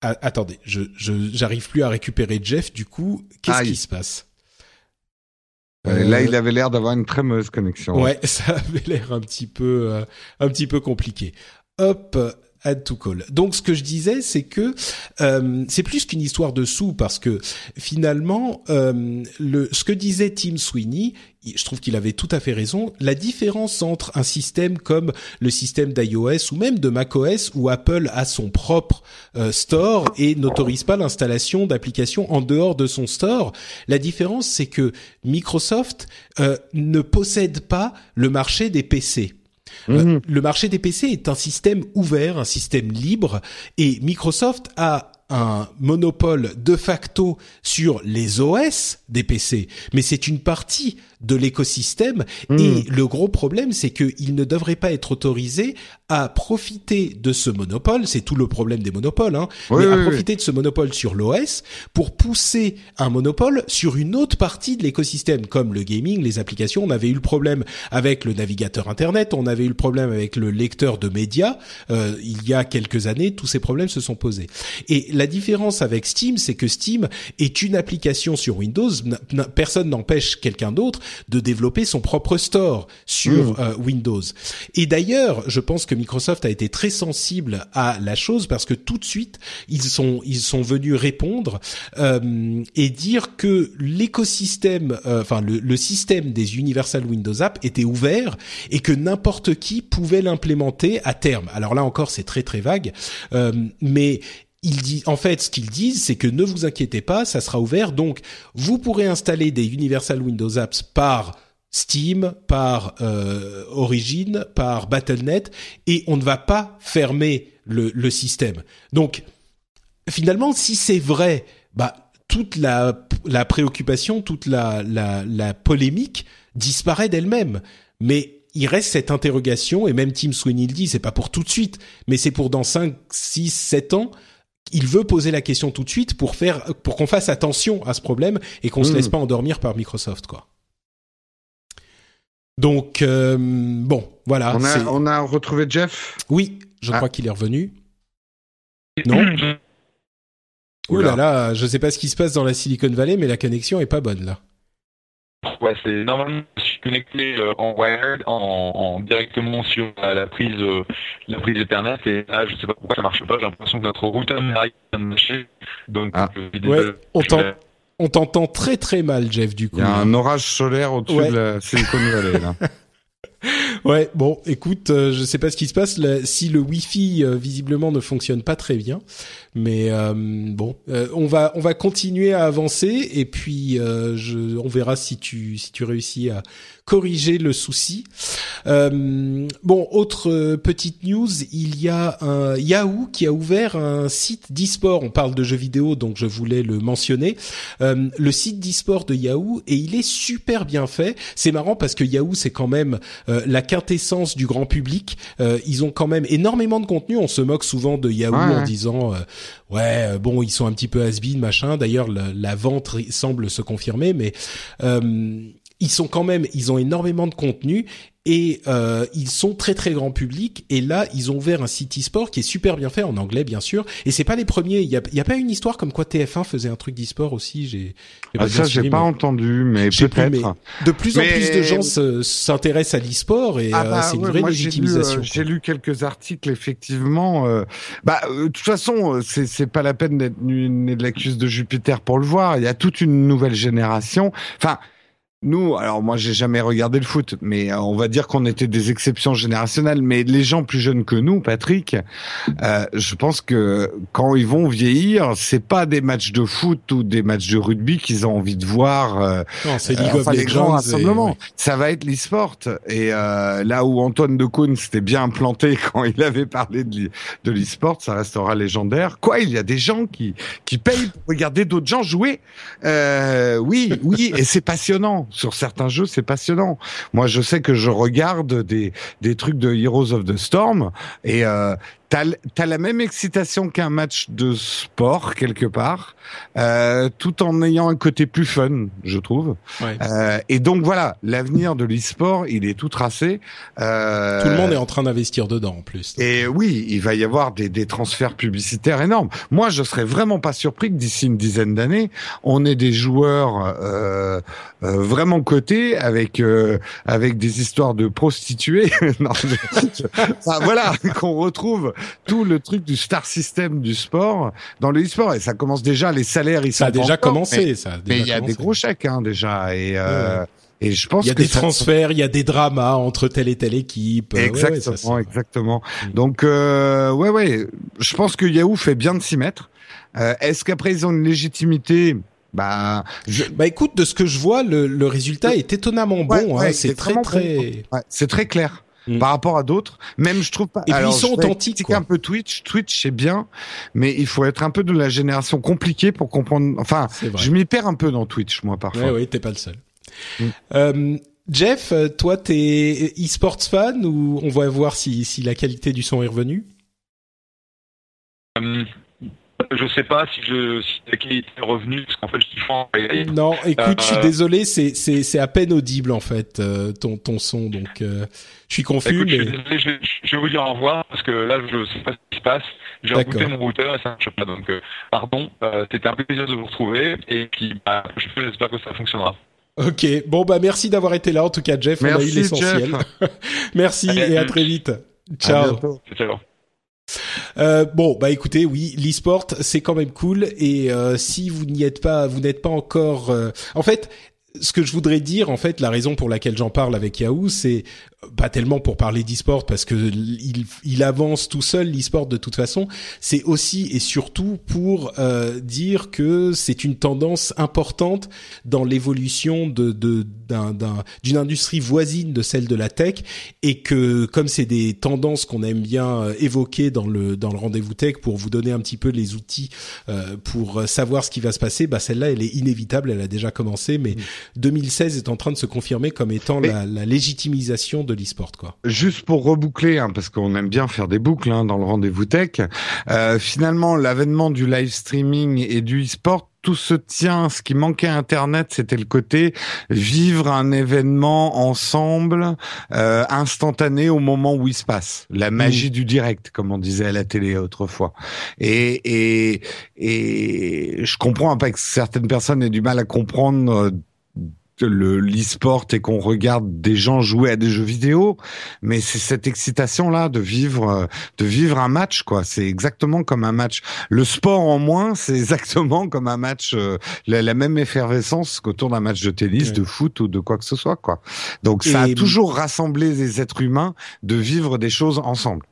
attendez, je j'arrive plus à récupérer Jeff. Du coup, qu'est-ce qui se passe? Euh, Là, il avait l'air d'avoir une très mauvaise connexion. Ouais, ça avait l'air un petit peu un petit peu compliqué. Hop, add to call. Donc ce que je disais, c'est que euh, c'est plus qu'une histoire de sous parce que finalement, euh, le, ce que disait Tim Sweeney, je trouve qu'il avait tout à fait raison. La différence entre un système comme le système d'iOS ou même de macOS où Apple a son propre euh, store et n'autorise pas l'installation d'applications en dehors de son store, la différence c'est que Microsoft ne possède pas le marché des PC. Euh, mhm. le marché des PC est un système ouvert, un système libre, et Microsoft a un monopole de facto sur les OS des PC, mais c'est une partie de l'écosystème et hmm. le gros problème c'est qu'il ne devrait pas être autorisé à profiter de ce monopole, c'est tout le problème des monopoles, hein, mais à profiter de ce monopole sur l'OS pour pousser un monopole sur une autre partie de l'écosystème comme le gaming, les applications. On avait eu le problème avec le navigateur internet, on avait eu le problème avec le lecteur de médias. Euh, il y a quelques années, tous ces problèmes se sont posés. Et la différence avec Steam, c'est que Steam est une application sur Windows. Personne n'empêche quelqu'un d'autre de développer son propre store sur mmh. euh, Windows. Et d'ailleurs, je pense que Microsoft a été très sensible à la chose parce que tout de suite ils sont ils sont venus répondre euh, et dire que l'écosystème, euh, enfin le, le, système des Universal Windows App était ouvert et que n'importe qui pouvait l'implémenter à terme. Alors là encore, c'est très très vague, euh, mais il dit, en fait, ce qu'ils disent, c'est que ne vous inquiétez pas, ça sera ouvert. Donc, vous pourrez installer des Universal Windows Apps par Steam, par euh, Origin, par Battle.net, et on ne va pas fermer le, le système. Donc, finalement, si c'est vrai, bah toute la, la préoccupation, toute la, la, la polémique disparaît d'elle-même. Mais il reste cette interrogation, et même Tim Sweeney le dit, c'est pas pour tout de suite, mais c'est pour dans 5, 6, 7 ans, il veut poser la question tout de suite pour faire pour qu'on fasse attention à ce problème et qu'on se hmm. laisse pas endormir par Microsoft quoi. Donc euh, bon, voilà. On a, on a retrouvé Jeff? Oui, je ah. crois qu'il est revenu. Non. Ouh là là, je sais pas ce qui se passe dans la Silicon Valley, mais la connexion est pas bonne là. Ouais, c'est normalement je suis connecté euh, en wired, en, en, directement sur la, prise, euh, la prise Ethernet et là je sais pas pourquoi ça marche pas. J'ai l'impression que notre routeur n'arrive pas à marcher. Donc ah. ouais, on t'entend très très mal, Jeff. Du coup, il y a un orage solaire au-dessus de la Silicon Valley là. Ouais, bon, écoute, euh, je sais pas ce qui se passe. si le Wi-Fi euh, visiblement ne fonctionne pas très bien, mais euh, bon, on va on va continuer à avancer et puis je, on verra si tu si tu réussis à corriger le souci. Euh, bon, autre euh, petite news, il y a un Yahoo qui a ouvert un site d'e-sport. On parle de jeux vidéo, donc je voulais le mentionner. Euh, le site d'e-sport de Yahoo et il est super bien fait. C'est marrant parce que Yahoo c'est quand même euh, la quintessence du grand public. Euh, ils ont quand même énormément de contenu. On se moque souvent de Yahoo en disant ouais bon ils sont un petit peu has machin. D'ailleurs la, la, vente semble se confirmer, mais ils sont quand même, ils ont énormément de contenu et euh, ils sont très très grand public. Et là, ils ont ouvert un site e-sport qui est super bien fait en anglais, bien sûr. Et c'est pas les premiers. Il y a, y a, pas une histoire comme quoi TF1 faisait un truc d'e-sport aussi. J'ai ah, ça, j'ai pas entendu, mais peut-être. De plus en plus de gens s'intéressent à l'e-sport et ah euh, bah c'est une vraie légitimisation. Euh, j'ai lu, quelques articles effectivement. Euh, bah, de toute façon, c'est c'est pas la peine d'être né de l'accuse de Jupiter pour le voir. Il y a toute une nouvelle génération. Enfin nous, alors moi j'ai jamais regardé le foot, mais euh, on va dire qu'on était des exceptions générationnelles. Mais les gens plus jeunes que nous, Patrick, euh, je pense que quand ils vont vieillir, c'est pas des matchs de foot ou des matchs de rugby qu'ils ont envie de voir. Euh, non, c'est League of Legends. Ça va être l'e-sport. Et là où Antoine de Caunes s'était bien planté quand il avait parlé de l'e-sport, ça restera légendaire. Quoi, il y a des gens qui qui payent pour regarder d'autres gens jouer? oui, oui, et c'est passionnant sur certains jeux, c'est passionnant. Moi, je sais que je regarde des, des trucs de Heroes of the Storm et euh, T'as as la même excitation qu'un match de sport quelque part, euh, tout en ayant un côté plus fun, je trouve. Euh, et donc voilà, l'avenir de l'e-sport, il est tout tracé. Euh, tout le monde est en train d'investir dedans en plus. Et oui, il va y avoir des, des transferts publicitaires énormes. Moi, je serais vraiment pas surpris que d'ici une dizaine d'années, on ait des joueurs euh, euh vraiment cotés avec euh, avec des histoires de prostituées. non, enfin, voilà, qu'on retrouve tout le truc du star system du sport dans le e-sport. Et ça commence déjà, les salaires, ils ça a déjà commencé, ça. mais il y a des gros chèques hein, déjà. Et, euh, et je pense il y a des transferts, il y a des dramas entre telle et telle équipe. Exactement, exactement. Mm. Donc euh, ouais, ouais, je pense que Yahoo fait bien de s'y mettre. Euh, Est-ce qu'après ils ont une légitimité? Bah, bah écoute, de ce que je vois, le, le résultat est étonnamment bon. hein. c'est très très, c'est très clair. Mm. par rapport à d'autres. Même je trouve pas. Et puis ils sont authentiques. un peu Twitch. Twitch c'est bien, mais il faut être un peu de la génération compliquée pour comprendre. Enfin, je m'y perds un peu dans Twitch moi parfois. Oui, oui, t'es pas le seul. Mm. Euh, Jeff, toi, t'es e-sports fan ou on va voir si, si la qualité du son est revenue? Euh, je sais pas si je si la qualité est revenue parce qu'en fait je suis Non, écoute, je suis euh, désolé, c'est c'est c'est à peine audible en fait euh, ton ton son donc euh, je suis confus mais je, vais vous dire au revoir parce que là je sais pas ce qui se passe. J'ai rebooté mon routeur et ça marche pas donc pardon, c'était un plaisir de vous retrouver et puis bah, j'espère que ça fonctionnera. Ok, bon bah merci d'avoir été là en tout cas Jeff, merci, on a eu l'essentiel. merci et à très vite. Ciao. Ciao. Euh, bon, bah écoutez, oui, l'e-sport c'est quand même cool et euh, si vous n'y êtes pas, vous n'êtes pas encore. Euh, en fait, ce que je voudrais dire, en fait, la raison pour laquelle j'en parle avec Yahoo, c'est pas tellement pour parler d'e-sport parce que il, il avance tout seul l'e-sport de toute façon. C'est aussi et surtout pour euh, dire que c'est une tendance importante dans l'évolution de d'un d'une industrie voisine de celle de la tech et que comme c'est des tendances qu'on aime bien euh, évoquer dans le dans le rendez-vous tech pour vous donner un petit peu les outils euh, pour savoir ce qui va se passer, bah celle-là elle est inévitable, elle a déjà commencé, mais 2016 mm. est en train de se confirmer comme étant la, la légitimisation de l'e-sport, quoi. Juste pour reboucler, hein, parce qu'on aime bien faire des boucles hein, dans le rendez-vous tech. Euh, finalement, l'avènement du live streaming et du e-sport tout se tient. Ce qui manquait à Internet, c'était le côté vivre un événement ensemble, euh, instantané au moment où il se passe. La magie mmh. du direct, comme on disait à la télé autrefois. Et, et, et je comprends pas que certaines personnes aient du mal à comprendre le l'e-sport et qu'on regarde des gens jouer à des jeux vidéo, mais c'est cette excitation là de vivre de vivre un match quoi. C'est exactement comme un match. Le sport en moins, c'est exactement comme un match, euh, la, même effervescence qu'autour d'un match de tennis, de foot ou de quoi que ce soit quoi. Donc ça a toujours rassemblé les êtres humains de vivre des choses ensemble.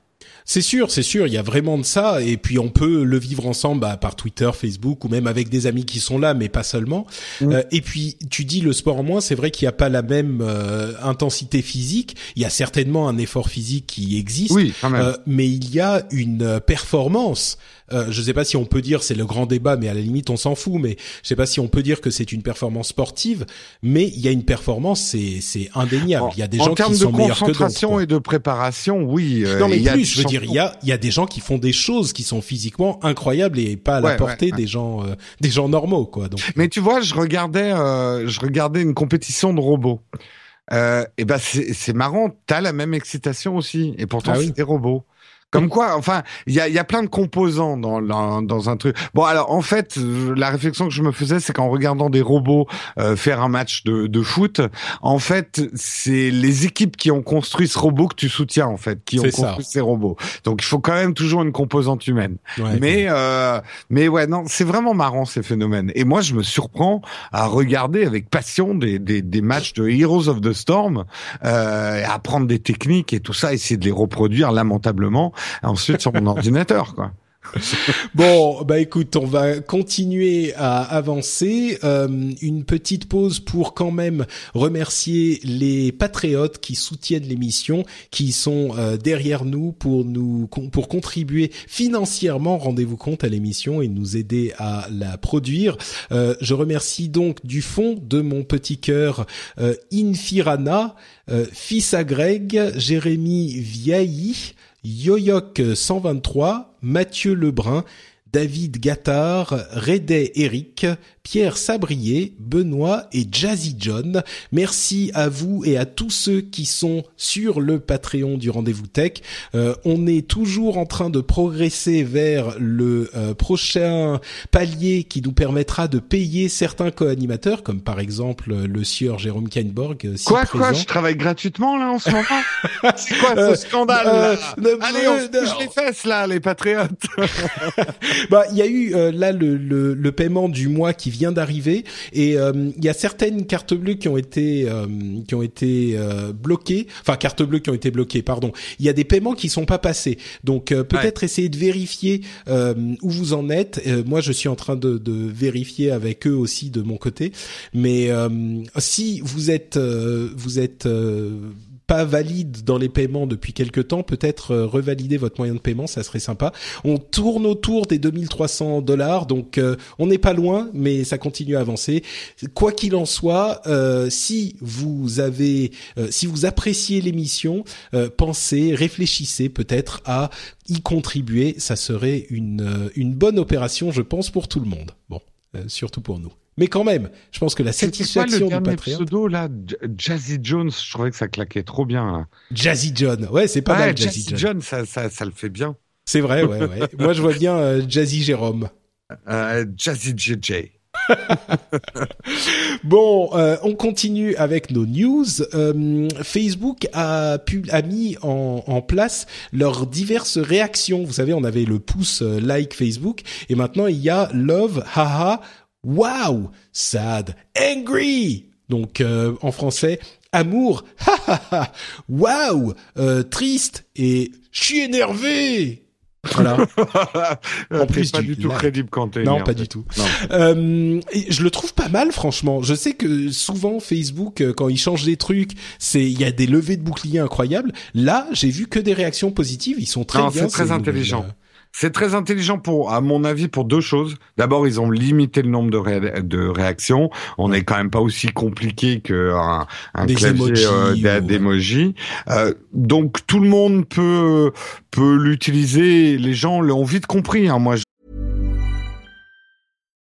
C'est sûr, c'est sûr, il y a vraiment de ça, et puis on peut le vivre ensemble bah, par Twitter, Facebook, ou même avec des amis qui sont là, mais pas seulement. Mm. Euh, et puis tu dis le sport en moins, c'est vrai qu'il n'y a pas la même euh, intensité physique. Il y a certainement un effort physique qui existe, oui, euh, mais il y a une performance euh, je ne sais pas si on peut dire c'est le grand débat, mais à la limite on s'en fout. Mais je sais pas si on peut dire que c'est une performance sportive, mais il y a une performance, c'est c'est indéniable. Il y a des gens qui sont meilleurs que d'autres. En concentration et de préparation, oui. Euh, non mais plus, je veux dire, il y a il y a des gens qui font des choses qui sont physiquement incroyables et pas à la portée des gens euh, des gens normaux quoi. Donc. Mais tu vois, je regardais je regardais une compétition de robots. et ben c'est marrant, t'as la même excitation aussi, et pourtant ah c'est des robots. Comme quoi, enfin, il y a, y a plein de composants dans, dans, un truc. Bon, alors en fait, la réflexion que je me faisais, c'est qu'en regardant des robots euh, faire un match de, de foot, en fait, c'est les équipes qui ont construit ce robot que tu soutiens, en fait, qui ont construit ces robots. Donc, il faut quand même toujours une composante humaine. mais, euh, mais ouais, non, c'est vraiment marrant ces phénomènes. Et moi, je me surprends à regarder avec passion des, des, des matchs de Heroes of the Storm, euh, apprendre des techniques et tout ça, essayer de les reproduire lamentablement ensuite sur mon ordinateur, quoi. bon, bah écoute, on va continuer à avancer. Euh, une petite pause pour quand même remercier les patriotes qui soutiennent l'émission, qui sont euh, derrière nous pour nous pour contribuer financièrement, rendez-vous compte à l'émission et nous aider à la produire. Euh, je remercie donc du fond de mon petit cœur Infirana, fils à Greg, Jérémy Vieilly. Yoyok 123, Mathieu Lebrun, David Gattard, Rédet Eric, Pierre Sabrier, Benoît et Jazzy John. Merci à vous et à tous ceux qui sont sur le Patreon du Rendez-vous Tech. Euh, on est toujours en train de progresser vers le euh, prochain palier qui nous permettra de payer certains co-animateurs, comme par exemple le sieur Jérôme Kainborg. Euh, quoi, quoi, je travaille gratuitement là en ce moment C'est quoi ce scandale là Allez, on touche les fesses là, les patriotes Bah, il y a eu là le, le, le paiement du mois qui vient d'arriver. Et euh, il y a certaines cartes bleues qui ont été euh, qui ont été euh, bloquées, enfin cartes bleues qui ont été bloquées, pardon. Il y a des paiements qui sont pas passés, donc peut-être essayer de vérifier où vous en êtes. moi, je suis en train de, de, vérifier avec eux aussi de mon côté, mais si vous êtes vous êtes pas valide dans les paiements depuis quelque temps, peut-être euh, revalider votre moyen de paiement, ça serait sympa. On tourne autour des 2300 dollars, donc euh, on n'est pas loin, mais ça continue à avancer. Quoi qu'il en soit, euh, si vous avez, si vous appréciez l'émission, pensez, réfléchissez peut-être à y contribuer. Ça serait une une bonne opération, je pense, pour tout le monde. Bon, surtout pour nous. Mais quand même, je pense que la satisfaction quoi, le du pseudo là, Jazzy Jones, je trouvais que ça claquait trop bien. Là. Jazzy John, ouais, c'est pas mal. Jazzy, Jazzy John, ça, ça, ça, le fait bien. C'est vrai, ouais, ouais. Moi, je vois bien euh, Jazzy Jérôme. Euh, Jazzy JJ. bon, euh, on continue avec nos news. Euh, Facebook a, pu, a mis en, en, place leurs diverses réactions. Vous savez, on avait le pouce euh, like Facebook et maintenant il y a love, haha, wow, sad, angry. Donc euh, en français, amour, ha ha ha, wow, euh, triste et je suis énervé. Voilà. en plus, pas du tout crédible quand t'es Non, pas du tout. Euh, je le trouve pas mal, franchement. Je sais que souvent Facebook, euh, quand il change des trucs, c'est il y a des levées de boucliers incroyables. Là, j'ai vu que des réactions positives. Ils sont très non, bien. C'est très intelligent. C'est très intelligent pour, à mon avis, pour deux choses. D'abord, ils ont limité le nombre de, de réactions. On n'est quand même pas aussi compliqué qu'un un clavier euh. Euh, donc tout le monde peut peut l'utiliser. Les gens l'ont vite compris. Hein. Moi,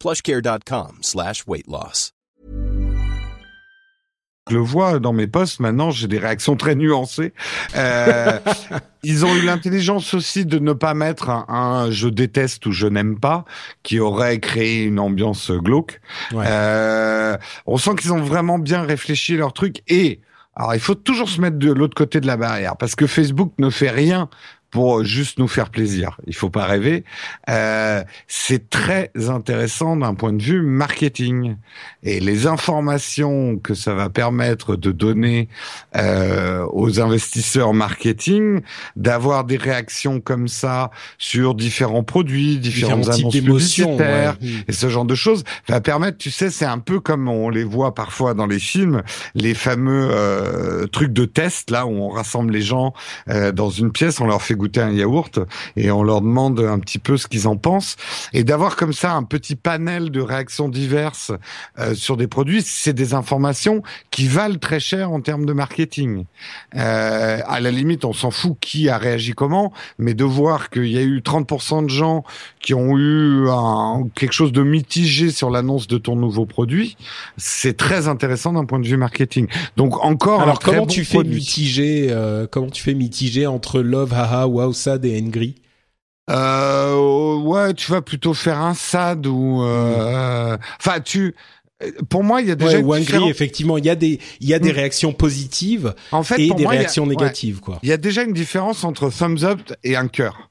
plushcare.com slash weight loss. Je le vois dans mes posts maintenant, j'ai des réactions très nuancées. Euh, ils ont eu l'intelligence aussi de ne pas mettre un, un je déteste ou je n'aime pas, qui aurait créé une ambiance glauque. Ouais. Euh, on sent qu'ils ont vraiment bien réfléchi leur truc et alors il faut toujours se mettre de l'autre côté de la barrière parce que Facebook ne fait rien pour juste nous faire plaisir. Il faut pas rêver. Euh, c'est très intéressant d'un point de vue marketing et les informations que ça va permettre de donner euh, aux investisseurs marketing, d'avoir des réactions comme ça sur différents produits, différentes annonces publicitaires ouais. Mm. et ce genre de choses va permettre, tu sais, c'est un peu comme on les voit parfois dans les films, les fameux euh, trucs de test là où on rassemble les gens euh, dans une pièce, on leur fait goûter un yaourt et on leur demande un petit peu ce qu'ils en pensent et d'avoir comme ça un petit panel de réactions diverses euh, sur des produits, c'est des informations qui valent très cher en termes de marketing. Euh, à la limite, on s'en fout qui a réagi comment, mais de voir qu'il y a eu 30% de gens qui ont eu un, quelque chose de mitigé sur l'annonce de ton nouveau produit, c'est très intéressant d'un point de vue marketing. Donc encore un Alors très comment bon tu fais produit. mitiger euh, comment tu fais mitiger entre love haha wow sad et angry Euh, ouais, tu vas plutôt faire un sad ou euh, enfin tu pour moi, il y a déjà Ouais, ou angry différence- effectivement, il y a des il y a des Mm. réactions positives en fait, et des moi, a- réactions ouais. négatives quoi. Il y a déjà une différence entre thumbs up et un cœur.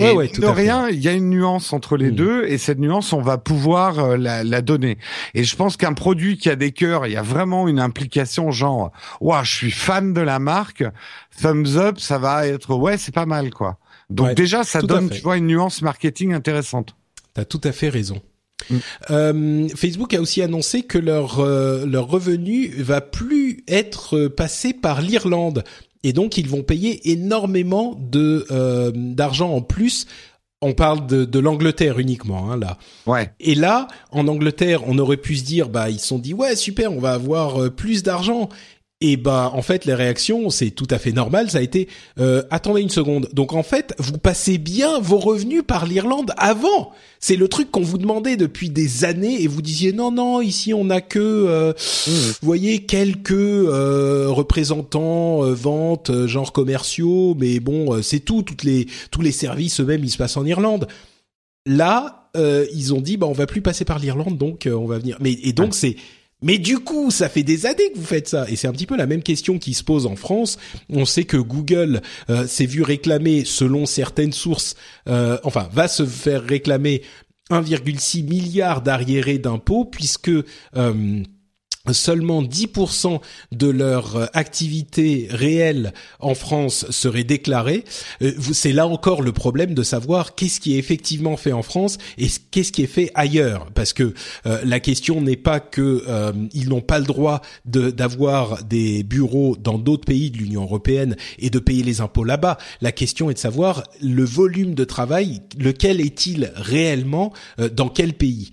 Ouais, ouais, tout de à rien, il y a une nuance entre les Mm. deux, et cette nuance, on va pouvoir euh, la, la donner. Et je pense qu'un produit qui a des cœurs, il y a vraiment une implication, genre, ouah, je suis fan de la marque. Thumbs up, ça va être, ouais, c'est pas mal, quoi. Donc Ouais, déjà, ça donne, tu vois, une nuance marketing intéressante. T'as tout à fait raison. Mm. Euh, Facebook a aussi annoncé que leur euh, leur revenu va plus être euh, passé par l'Irlande et donc ils vont payer énormément de euh, d'argent en plus. On parle de, de l'Angleterre uniquement hein, là. Ouais. Et là, en Angleterre, on aurait pu se dire, bah, ils se sont dit, ouais, super, on va avoir euh, plus d'argent. Et bah, en fait, les réactions, c'est tout à fait normal. Ça a été, euh, attendez une seconde. Donc, en fait, vous passez bien vos revenus par l'Irlande avant. C'est le truc qu'on vous demandait depuis des années, et vous disiez, non, non, ici, on n'a que, euh, vous voyez, quelques euh, représentants euh, ventes, euh, genre commerciaux, mais bon, euh, c'est tout. Toutes les, tous les services eux-mêmes, ils se passent en Irlande. Là, euh, ils ont dit bah on va plus passer par l'Irlande, donc euh, on va venir. Mais et donc c'est mais du coup, ça fait des années que vous faites ça, et c'est un petit peu la même question qui se pose en France. On sait que Google euh, s'est vu réclamer, selon certaines sources, euh, enfin va se faire réclamer 1,6 milliard d'arriérés d'impôts, puisque euh, seulement 10% de leur euh, activité réelle en France serait déclarée. Euh, C'est là encore le problème de savoir qu'est-ce qui est effectivement fait en France et ce- qu'est-ce qui est fait ailleurs, parce que euh, la question n'est pas que ils n'ont pas le droit d'avoir des bureaux dans d'autres pays de l'Union européenne et de payer les impôts là-bas. La question est de savoir le volume de travail, lequel est-il réellement dans quel pays.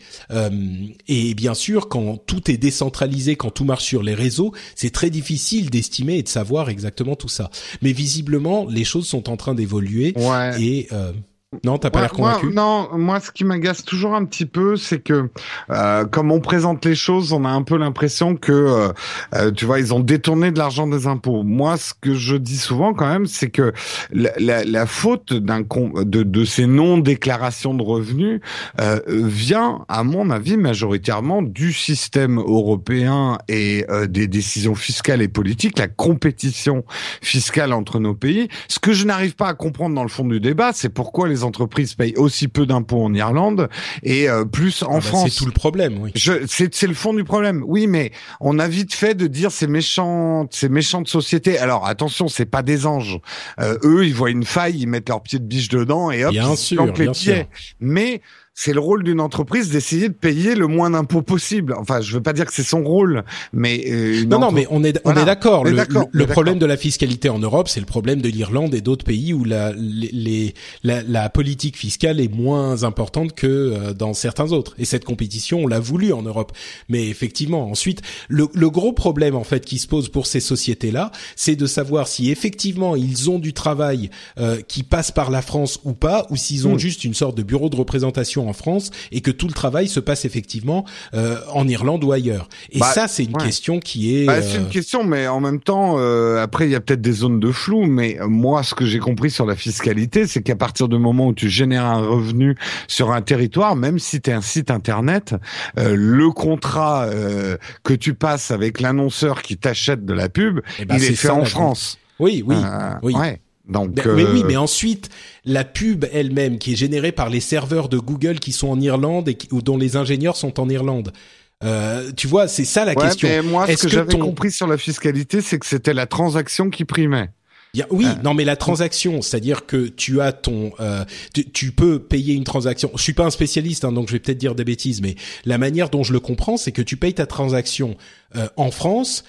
Et bien sûr, quand tout est décentralisé, quand tout marche sur les réseaux, c'est très difficile d'estimer et de savoir exactement tout ça. Mais visiblement, les choses sont en train d'évoluer. Ouais. Et euh, non, t'as pas Ouais, l'air convaincu. moi, Non, moi, ce qui m'agace toujours un petit peu, c'est que euh, comme on présente les choses, on a un peu l'impression que, euh, euh, tu vois, ils ont détourné de l'argent des impôts. Moi, ce que je dis souvent quand même, c'est que la, la, la faute d'un de, de ces non-déclarations de revenus euh, vient, à mon avis, majoritairement du système européen et euh, des décisions fiscales et politiques, la compétition fiscale entre nos pays. Ce que je n'arrive pas à comprendre dans le fond du débat, c'est pourquoi les entreprises payent aussi peu d'impôts en Irlande et euh, plus en Ah bah, France. c'est tout le problème, oui. C'est, le fond du problème. Oui, mais on a vite fait de dire ces méchantes, ces méchantes sociétés. Alors attention, c'est pas des anges. Euh, eux, ils voient une faille, ils mettent leur pied de biche dedans et hop, Bien ils sûr, les bien pieds. sûr. Mais c'est le rôle d'une entreprise d'essayer de payer le moins d'impôts possible. Enfin, je veux pas dire que c'est son rôle, mais euh, Non, non, mais on est, on Voilà, est d'accord. Le, problème de la fiscalité en Europe, c'est le problème de l'Irlande et d'autres pays où la, les, les- la, la politique fiscale est moins importante que euh, dans certains autres. Et cette compétition, on l'a voulu en Europe. Mais effectivement, ensuite, le, le gros problème en fait qui se pose pour ces sociétés-là, c'est de savoir si effectivement ils ont du travail euh, qui passe par la France ou pas, ou s'ils ont Hmm. juste une sorte de bureau de représentation en France et que tout le travail se passe effectivement euh, en Irlande ou ailleurs. Et Bah, ça, c'est une ouais. question qui est Bah, euh, c'est une question, mais en même temps, euh, après, il y a peut-être des zones de flou. Mais moi, ce que j'ai compris sur la fiscalité, c'est qu'à partir du moment où tu génères un revenu sur un territoire, même si tu es un site internet, euh, le contrat euh, que tu passes avec l'annonceur qui t'achète de la pub, Eh ben, il est, fait ça, en France. Oui, oui, Euh, oui. Ouais. Donc, Ben, Mais euh, oui, mais ensuite, la pub elle-même qui est générée par les serveurs de Google qui sont en Irlande et qui- ou dont les ingénieurs sont en Irlande. Euh, tu vois, c'est ça la ouais, question. mais moi, ce que, que j'avais ton- compris sur la fiscalité, c'est que c'était la transaction qui primait. Il y a- oui, Ah. non, mais la transaction, c'est-à-dire que tu as ton, euh, tu, tu peux payer une transaction. Je suis pas un spécialiste, hein, donc je vais peut-être dire des bêtises, mais la manière dont je le comprends, c'est que tu payes ta transaction euh, en France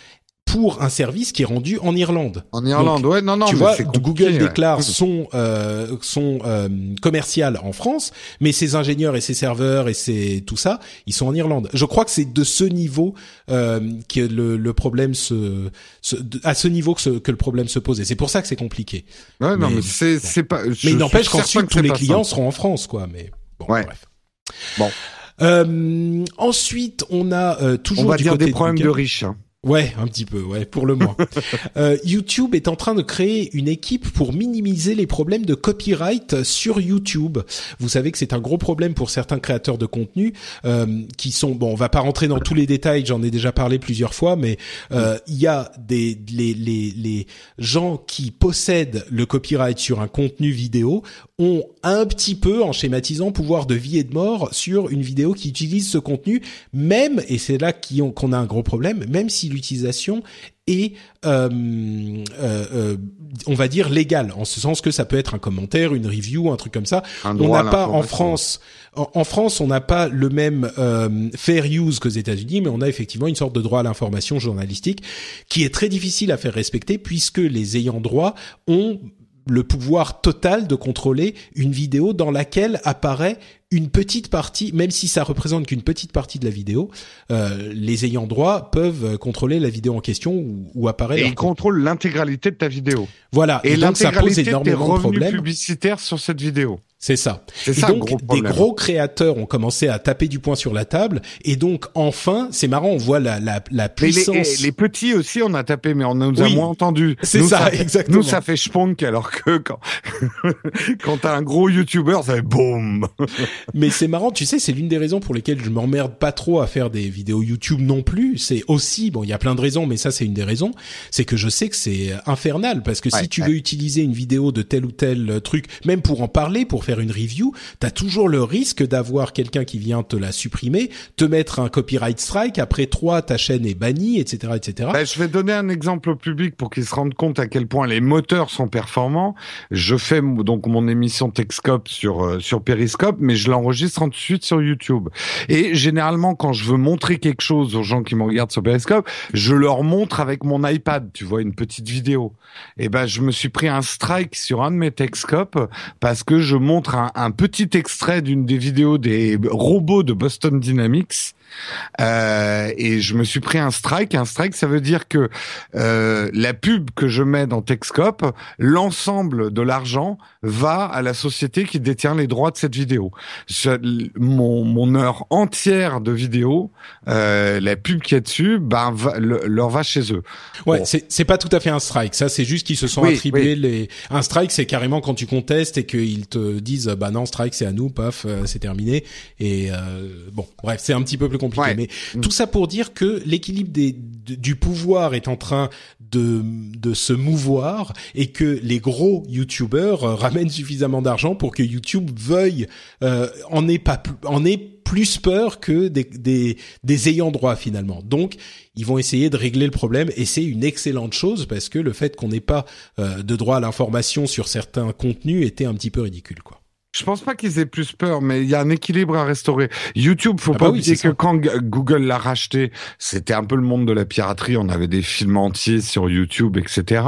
pour un service qui est rendu en Irlande. En Irlande, ouais, non, non, tu mais vois, Google ouais. déclare son euh, son euh, commercial en France, mais ses ingénieurs et ses serveurs et ses tout ça, ils sont en Irlande. Je crois que c'est de ce niveau euh, que le, le problème se, se- de- à ce niveau que, ce- que le problème se pose. Et c'est pour ça que c'est compliqué. Ouais, non, Mais- c'est, c'est pas. je Mais il n'empêche qu'ensuite que tous les clients seront en France, quoi. Mais bon, Ouais. bref. Bon. Euh, ensuite, on a euh, toujours On va du dire côté des problèmes de Google- riches. hein. Ouais, un petit peu, ouais, pour le moins. Euh, YouTube est en train de créer une équipe pour minimiser les problèmes de copyright sur YouTube. Vous savez que c'est un gros problème pour certains créateurs de contenu euh, qui sont bon, on va pas rentrer dans tous les détails, j'en ai déjà parlé plusieurs fois, mais euh, il y a des les, les les gens qui possèdent le copyright sur un contenu vidéo ont un petit peu, en schématisant, pouvoir de vie et de mort sur une vidéo qui utilise ce contenu, même, et c'est là qu'on a un gros problème, même si l'utilisation est, euh, euh, euh, on va dire, légale, en ce sens que ça peut être un commentaire, une review, un truc comme ça. Un On n'a pas en. France, en, en France, on n'a pas le même euh, fair use qu'aux États-Unis, mais on a effectivement une sorte de droit à l'information journalistique qui est très difficile à faire respecter puisque les ayants droit ont le pouvoir total de contrôler une vidéo dans laquelle apparaît une petite partie, même si ça représente qu'une petite partie de la vidéo, euh, les ayants droit peuvent contrôler la vidéo en question où, où apparaît. Et ils contrôlent l'intégralité de ta vidéo. Voilà. Et, Et, donc ça pose énormément de problèmes. publicitaires sur cette vidéo. C'est ça. C'est Et ça donc gros des gros créateurs ont commencé à taper du poing sur la table. Et donc enfin, c'est marrant, on voit la la, la Mais les, puissance. et les petits aussi, on a tapé, mais on nous a moins entendu. C'est ça, fait- exactement. Nous, ça fait spunk, alors que quand, quand t'as un gros YouTuber, ça fait boum. Mais c'est marrant, tu sais, c'est l'une des raisons pour lesquelles je m'emmerde pas trop à faire des vidéos YouTube non plus. C'est aussi, bon, il y a plein de raisons, mais ça c'est une des raisons, c'est que je sais que c'est infernal parce que Ouais, si tu ouais. veux utiliser une vidéo de tel ou tel truc, même pour en parler, pour faire une review, t'as toujours le risque d'avoir quelqu'un qui vient te la supprimer, te mettre un copyright strike. Après trois, ta chaîne est bannie, etc., etc. Ben, je vais donner un exemple au public pour qu'ils se rendent compte à quel point les moteurs sont performants. Je fais donc mon émission Techscope sur euh, sur Periscope, mais je l'enregistre ensuite sur YouTube. Et généralement, quand je veux montrer quelque chose aux gens qui me regardent sur Periscope, je leur montre avec mon iPad, tu vois, une petite vidéo. Et ben, je me suis pris un strike sur un de mes Techscope parce que je montre un, petit extrait d'une des vidéos des robots de Boston Dynamics. Euh, et je me suis pris un strike. Un strike, ça veut dire que euh, la pub que je mets dans Techscope, l'ensemble de l'argent va à la société qui détient les droits de cette vidéo. Mon, mon heure entière de vidéo, euh, la pub qui est dessus, ben va- le- leur va chez eux. Ouais, Bon. c'est pas tout à fait un strike. Ça, c'est juste qu'ils se sont Oui, attribués oui. les. Un strike, c'est carrément quand tu contestes et qu'ils te disent, bah non, strike, c'est à nous, paf, euh, c'est terminé. Et euh, bon, bref, c'est un petit peu plus compliqué. Ouais. Mais Mm. tout ça pour dire que l'équilibre des du pouvoir est en train de, de se mouvoir et que les gros YouTubers euh, suffisamment d'argent pour que YouTube veuille euh, en ait pas en plus peur que des, des, des ayants droit finalement. Donc ils vont essayer de régler le problème et c'est une excellente chose parce que le fait qu'on n'ait pas euh, de droit à l'information sur certains contenus était un petit peu ridicule quoi. Je pense pas qu'ils aient plus peur, mais il y a un équilibre à restaurer. YouTube, faut Ah pas bah oui, oublier que ça. quand Google l'a racheté, c'était un peu le monde de la piraterie. On avait des films entiers sur YouTube, etc.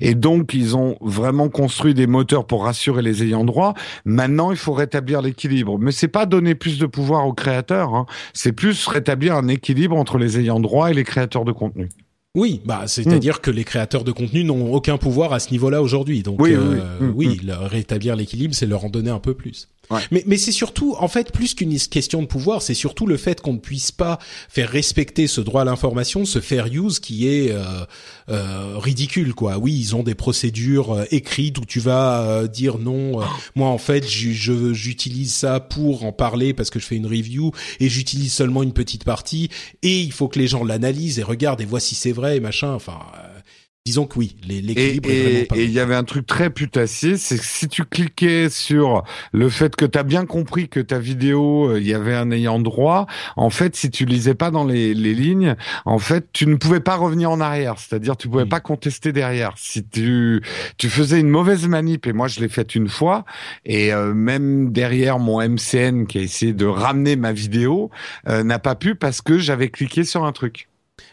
Et donc, ils ont vraiment construit des moteurs pour rassurer les ayants droit. Maintenant, il faut rétablir l'équilibre. Mais c'est pas donner plus de pouvoir aux créateurs. Hein. C'est plus rétablir un équilibre entre les ayants droit et les créateurs de contenu. Oui, bah c'est-à-dire que les créateurs de contenu n'ont aucun pouvoir à ce niveau-là aujourd'hui. Donc Oui, euh, oui. Mm, oui, leur rétablir l'équilibre, c'est leur en donner un peu plus. Ouais. Mais, mais c'est surtout, en fait, plus qu'une question de pouvoir, c'est surtout le fait qu'on ne puisse pas faire respecter ce droit à l'information, ce fair use qui est euh, euh, ridicule, quoi. Oui, ils ont des procédures euh, écrites où tu vas euh, dire non. euh, moi, en fait, j'utilise ça pour en parler parce que je fais une review et j'utilise seulement une petite partie. Et il faut que les gens l'analysent et regardent et voient si c'est vrai et machin. Enfin, euh, disons que oui, l'équilibre est et- vraiment pas. et il y avait un truc très putassier, c'est que si tu cliquais sur le fait que tu as bien compris que ta vidéo, euh, il y avait un ayant droit, en fait, si tu lisais pas dans les, les lignes, en fait, tu ne pouvais pas revenir en arrière. C'est-à-dire, tu pouvais pas contester derrière. Si tu, tu faisais une mauvaise manip, et moi, je l'ai faite une fois, et euh, même derrière mon MCN qui a essayé de ramener ma vidéo, euh, n'a pas pu parce que j'avais cliqué sur un truc.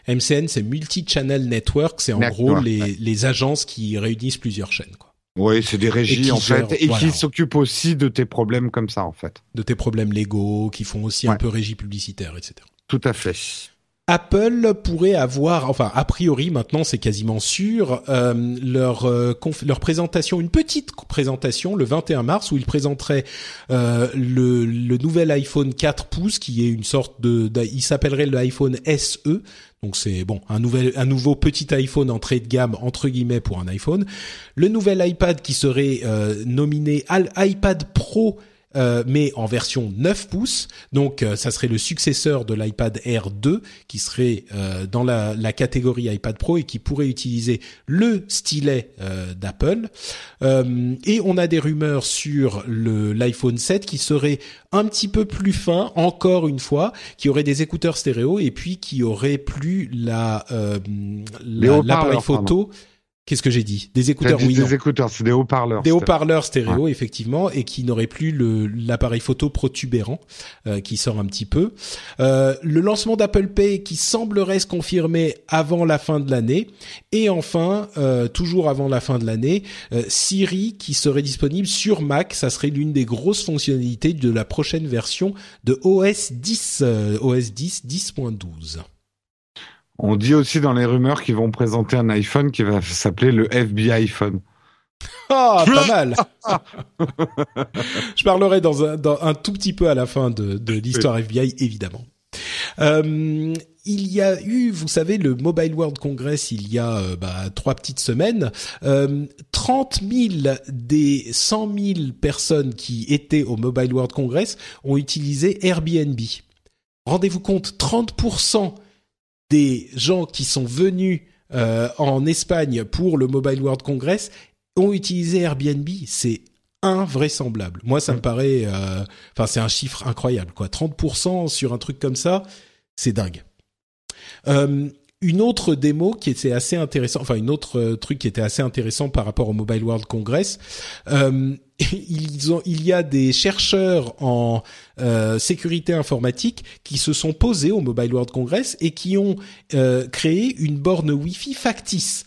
MCN, c'est Multi-Channel Network, c'est en Network, gros les, ouais. les agences qui réunissent plusieurs chaînes, quoi. Oui, c'est des régies, en fait, gèrent- et voilà. qui s'occupent aussi de tes problèmes comme ça, en fait. De tes problèmes légaux, qui font aussi un peu régie publicitaire, etc. Tout à fait. Apple pourrait avoir, enfin a priori maintenant c'est quasiment sûr, euh, leur euh, leur présentation, une petite présentation le 21 mars où ils présenteraient euh, le, le nouvel iPhone 4 pouces qui est une sorte de, d'i- il s'appellerait l'iPhone SE, donc c'est bon un nouvel un nouveau petit iPhone entrée de gamme entre guillemets pour un iPhone, le nouvel iPad qui serait euh, nominé iPad Pro euh, mais en version 9 pouces. Donc euh, ça serait le successeur de l'iPad Air 2 qui serait euh, dans la, la catégorie iPad Pro et qui pourrait utiliser le stylet euh, d'Apple. Euh, et on a des rumeurs sur le l'iPhone 7 qui serait un petit peu plus fin, encore une fois, qui aurait des écouteurs stéréo et puis qui aurait plus la euh, l'appareil photo. Qu'est-ce que j'ai dit? Des écouteurs, dit oui, non. des écouteurs, c'est des haut-parleurs. Des haut-parleurs stéréo, effectivement, et qui n'aurait plus l'appareil photo protubérant euh, qui sort un petit peu. Euh, le lancement d'Apple Pay qui semblerait se confirmer avant la fin de l'année. Et enfin, euh, toujours avant la fin de l'année, euh, Siri qui serait disponible sur Mac. Ça serait l'une des grosses fonctionnalités de la prochaine version de OS 10, euh, OS 10 10.12. On dit aussi dans les rumeurs qu'ils vont présenter un iPhone qui va s'appeler le FBI iPhone. Ah, pas mal. Je parlerai dans un, dans un tout petit peu à la fin de, de l'histoire FBI, évidemment. Euh, il y a eu, vous savez, le Mobile World Congress il y a euh, bah, trois petites semaines. Euh, 30 000 des 100 000 personnes qui étaient au Mobile World Congress ont utilisé Airbnb. Rendez-vous compte, 30% des gens qui sont venus euh, en Espagne pour le Mobile World Congress ont utilisé Airbnb. C'est invraisemblable. Moi, ça me paraît, euh, enfin, c'est un chiffre incroyable, quoi. 30% sur un truc comme ça, c'est dingue. Euh, une autre démo qui était assez intéressant, enfin une autre truc qui était assez intéressant par rapport au Mobile World Congress, il y a des chercheurs en euh, sécurité informatique qui se sont posés au Mobile World Congress et qui ont euh, créé une borne Wi-Fi factice.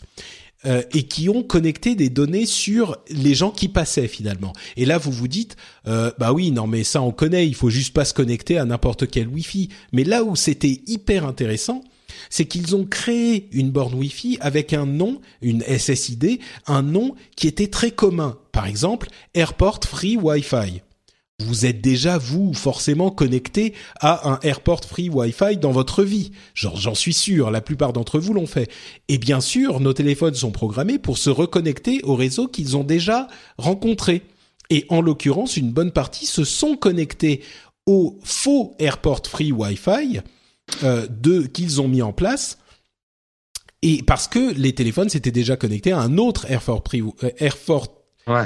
Euh, et qui ont connecté des données sur les gens qui passaient finalement. Et là, vous vous dites, euh, bah oui, non, mais ça on connaît, il faut juste pas se connecter à n'importe quel Wi-Fi. Mais là où c'était hyper intéressant, c'est qu'ils ont créé une borne Wi-Fi avec un nom, une SSID, un nom qui était très commun. Par exemple, Airport Free Wi-Fi. Vous êtes déjà, vous, forcément connecté à un Airport Free Wi-Fi dans votre vie. J'en suis sûr, la plupart d'entre vous l'ont fait. Et bien sûr, nos téléphones sont programmés pour se reconnecter au réseau qu'ils ont déjà rencontré. Et en l'occurrence, une bonne partie se sont connectés au faux Airport Free Wi-Fi euh, qu'ils ont mis en place. et parce que les téléphones s'étaient déjà connectés à un autre Airport Free, euh, Airport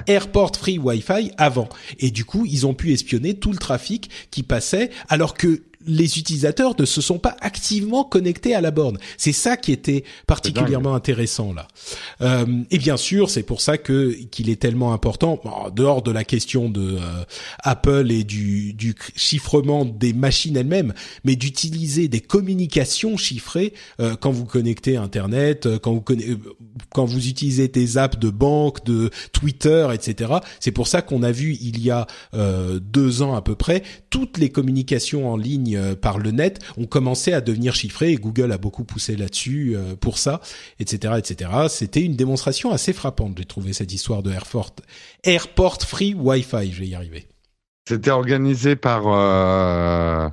Airport Free Wi-Fi avant. Et du coup, ils ont pu espionner tout le trafic qui passait, alors que les utilisateurs ne se sont pas activement connectés à la borne. C'est ça qui était particulièrement intéressant là. Euh, et bien sûr, c'est pour ça que qu'il est tellement important, en dehors de la question de euh, Apple et du, du chiffrement des machines elles-mêmes, mais d'utiliser des communications chiffrées euh, quand vous connectez à Internet, euh, quand vous conna- euh, quand vous utilisez des apps de banque, de Twitter, etc. C'est pour ça qu'on a vu il y a euh, deux ans à peu près toutes les communications en ligne euh, par le net ont commencé à devenir chiffrées et Google a beaucoup poussé là-dessus euh, pour ça, etc., etc. C'était une démonstration assez frappante. J'ai trouvé cette histoire de Airport, Airport Free Wi-Fi. Je vais y arriver. C'était organisé par. Euh,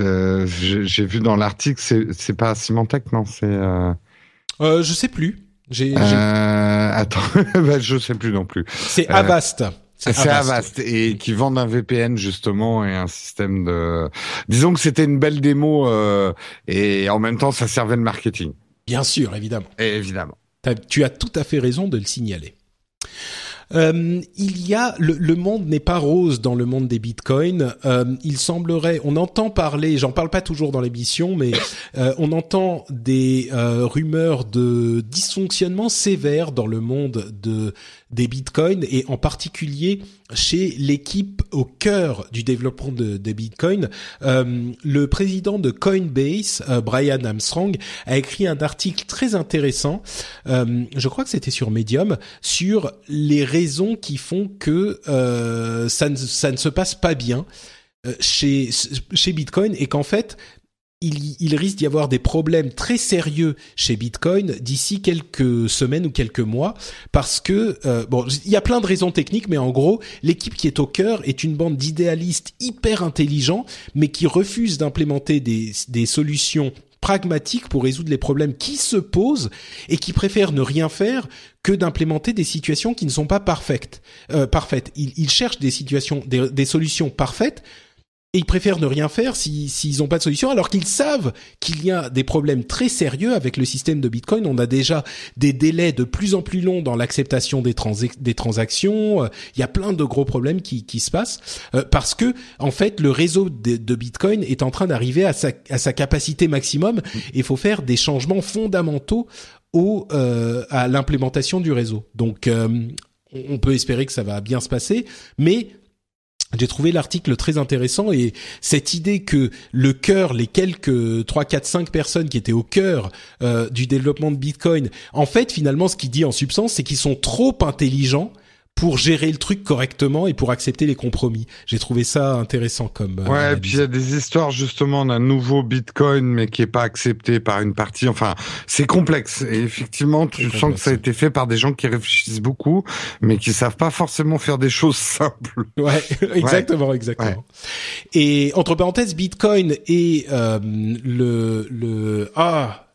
euh, J'ai vu dans l'article, c'est pas Symantec, non C'est. Euh, je sais plus. Euh, attends, bah, je sais plus non plus. c'est Avast. C'est Avast et qui vendent un VPN justement et un système de. Disons que c'était une belle démo euh, et en même temps ça servait le marketing. Bien sûr, évidemment. Et évidemment. Tu as tout à fait raison de le signaler. Euh, il y a le, le monde n'est pas rose dans le monde des bitcoins. Euh, il semblerait, on entend parler, j'en parle pas toujours dans l'émission, mais euh, on entend des euh, rumeurs de dysfonctionnement sévère dans le monde de des bitcoins et en particulier chez l'équipe au cœur du développement de, des bitcoins. Euh, le président de Coinbase, euh, Brian Armstrong, a écrit un article très intéressant. euh, je crois que c'était sur Medium sur les raisons qui font que ça, ne, ça ne se passe pas bien chez chez Bitcoin et qu'en fait il, il risque d'y avoir des problèmes très sérieux chez Bitcoin d'ici quelques semaines ou quelques mois parce que euh, bon il y a plein de raisons techniques mais en gros l'équipe qui est au cœur est une bande d'idéalistes hyper intelligents mais qui refusent d'implémenter des, des solutions pragmatiques pour résoudre les problèmes qui se posent et qui préfèrent ne rien faire que d'implémenter des situations qui ne sont pas parfaites. Euh, parfaites. Ils, ils cherchent des situations, des, des solutions parfaites et ils préfèrent ne rien faire si- s'ils n'ont pas de solution, alors qu'ils savent qu'il y a des problèmes très sérieux avec le système de Bitcoin. On a déjà des délais de plus en plus longs dans l'acceptation des, transa- des transactions. Euh, Il y a plein de gros problèmes qui, qui se passent euh, parce que en fait le réseau de, de Bitcoin est en train d'arriver à sa, à sa capacité maximum. Et il faut faire des changements fondamentaux au euh, à l'implémentation du réseau. Donc euh, on on peut espérer que ça va bien se passer, mais j'ai trouvé l'article très intéressant et cette idée que le cœur, les quelques 3, 4, 5 personnes qui étaient au cœur euh, du développement de Bitcoin, en fait, finalement, ce qu'il dit en substance, c'est qu'ils sont trop intelligents pour gérer le truc correctement et pour accepter les compromis. J'ai trouvé ça intéressant comme. euh, Ouais, et puis il y a des histoires justement d'un nouveau Bitcoin, mais qui est pas accepté par une partie. Enfin, c'est complexe. Et effectivement, tu sens que ça a été fait par des gens qui réfléchissent beaucoup, mais qui savent pas forcément faire des choses simples. Ouais, exactement, exactement. Et entre parenthèses, Bitcoin et euh, le le ah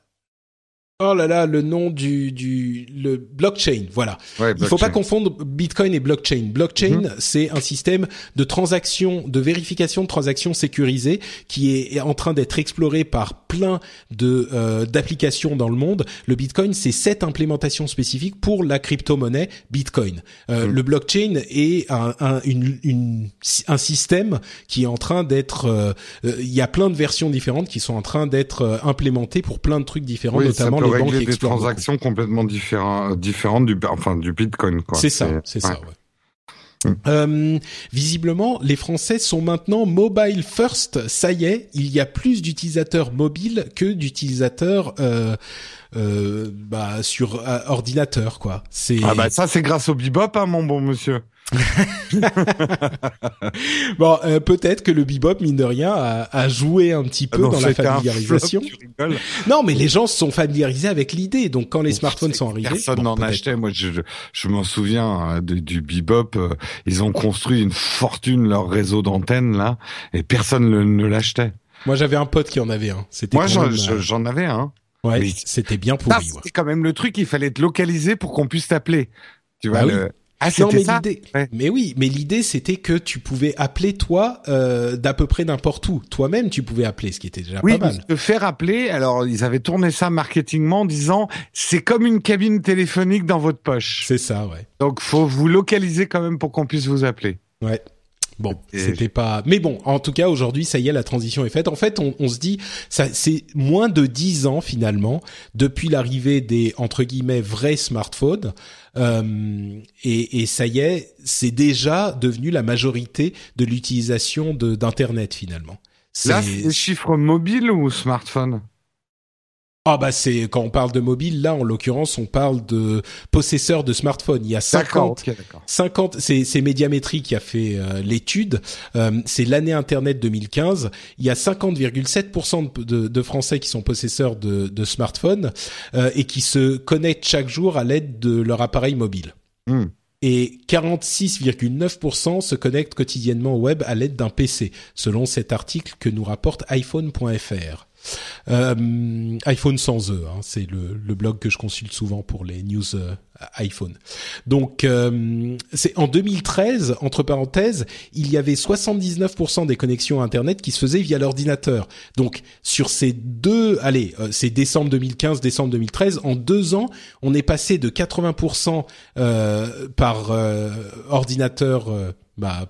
oh là là le nom du du le blockchain. Voilà. Ouais, Il faut pas blockchain. confondre Bitcoin et blockchain. Blockchain, Mhm. c'est un système de transaction, de vérification de transactions sécurisées qui est en train d'être exploré par plein de euh, d'applications dans le monde. Le Bitcoin, c'est cette implémentation spécifique pour la crypto-monnaie Bitcoin. Euh, Mhm. Le blockchain est un, un, une, une- un système qui est en train d'être. euh, euh, Il y a plein de versions différentes qui sont en train d'être euh, implémentées pour plein de trucs différents, Oui, notamment régler des beaucoup. transactions complètement différentes, différentes du, enfin, du Bitcoin, quoi. C'est ça, c'est ça. ouais. Mm. Euh, visiblement, les Français sont maintenant mobile first. Ça y est, il y a plus d'utilisateurs mobiles que d'utilisateurs euh, euh, bah, sur euh, ordinateur, quoi. C'est Ah bah ça, c'est grâce au bebop, hein, mon bon monsieur. bon, euh, peut-être que le bebop mine de rien a, a joué un petit peu Ah non, dans la familiarisation. flop. Non, mais les gens se sont familiarisés avec l'idée. Donc, quand les Bon, smartphones sont arrivés, Personne n'en achetait. Moi, je, je, m'en souviens hein, de- du bebop. euh, ils ont construit une fortune leur réseau d'antennes là, et personne le- ne l'achetait. Moi, j'avais un pote qui en avait un. C'était Moi, j'en euh, avais un. ouais, c'était bien pourri. ouais. c'était quand même le truc. Il fallait être localisé pour qu'on puisse t'appeler. Tu vois. Ah oui. Ah, non, mais l'idée, Ouais. mais oui, mais l'idée c'était que tu pouvais appeler toi euh, d'à peu près n'importe où. Toi-même, tu pouvais appeler, ce qui était déjà Oui, pas mal. de faire appeler. Alors, ils avaient tourné ça marketingement en disant c'est comme une cabine téléphonique dans votre poche. C'est ça, ouais. Donc, faut vous localiser quand même pour qu'on puisse vous appeler. Ouais. Bon, c'était pas. Mais bon, en tout cas, aujourd'hui, ça y est, la transition est faite. En fait, on, on se dit, ça, c'est moins de dix ans finalement depuis l'arrivée des entre guillemets vrais smartphones. Euh, et, et ça y est, c'est déjà devenu la majorité de l'utilisation de d'internet finalement. Là, C'est- des chiffres mobiles ou smartphone Ah bah c'est quand on parle de mobile, là en l'occurrence, on parle de possesseurs de smartphones. Il y a 50 D'accord, ok, d'accord. 50, c'est c'est Médiamétrie qui a fait euh, l'étude. Euh, c'est l'année Internet 2015. Il y a 50,7% de, de, de Français qui sont possesseurs de, de smartphones euh, et qui se connectent chaque jour à l'aide de leur appareil mobile. Hmm. Et 46,9% se connectent quotidiennement au web à l'aide d'un PC, selon cet article que nous rapporte iPhone.fr. Euh, iPhone sans E, hein, c'est le, blog que je consulte souvent pour les news euh, iPhone. Donc, euh, c'est en 2013, entre parenthèses, il y avait 79% des connexions à Internet qui se faisaient via l'ordinateur. Donc, sur ces deux, allez, c'est décembre 2015, décembre 2013, en deux ans, on est passé de 80% euh, par ordinateur bah,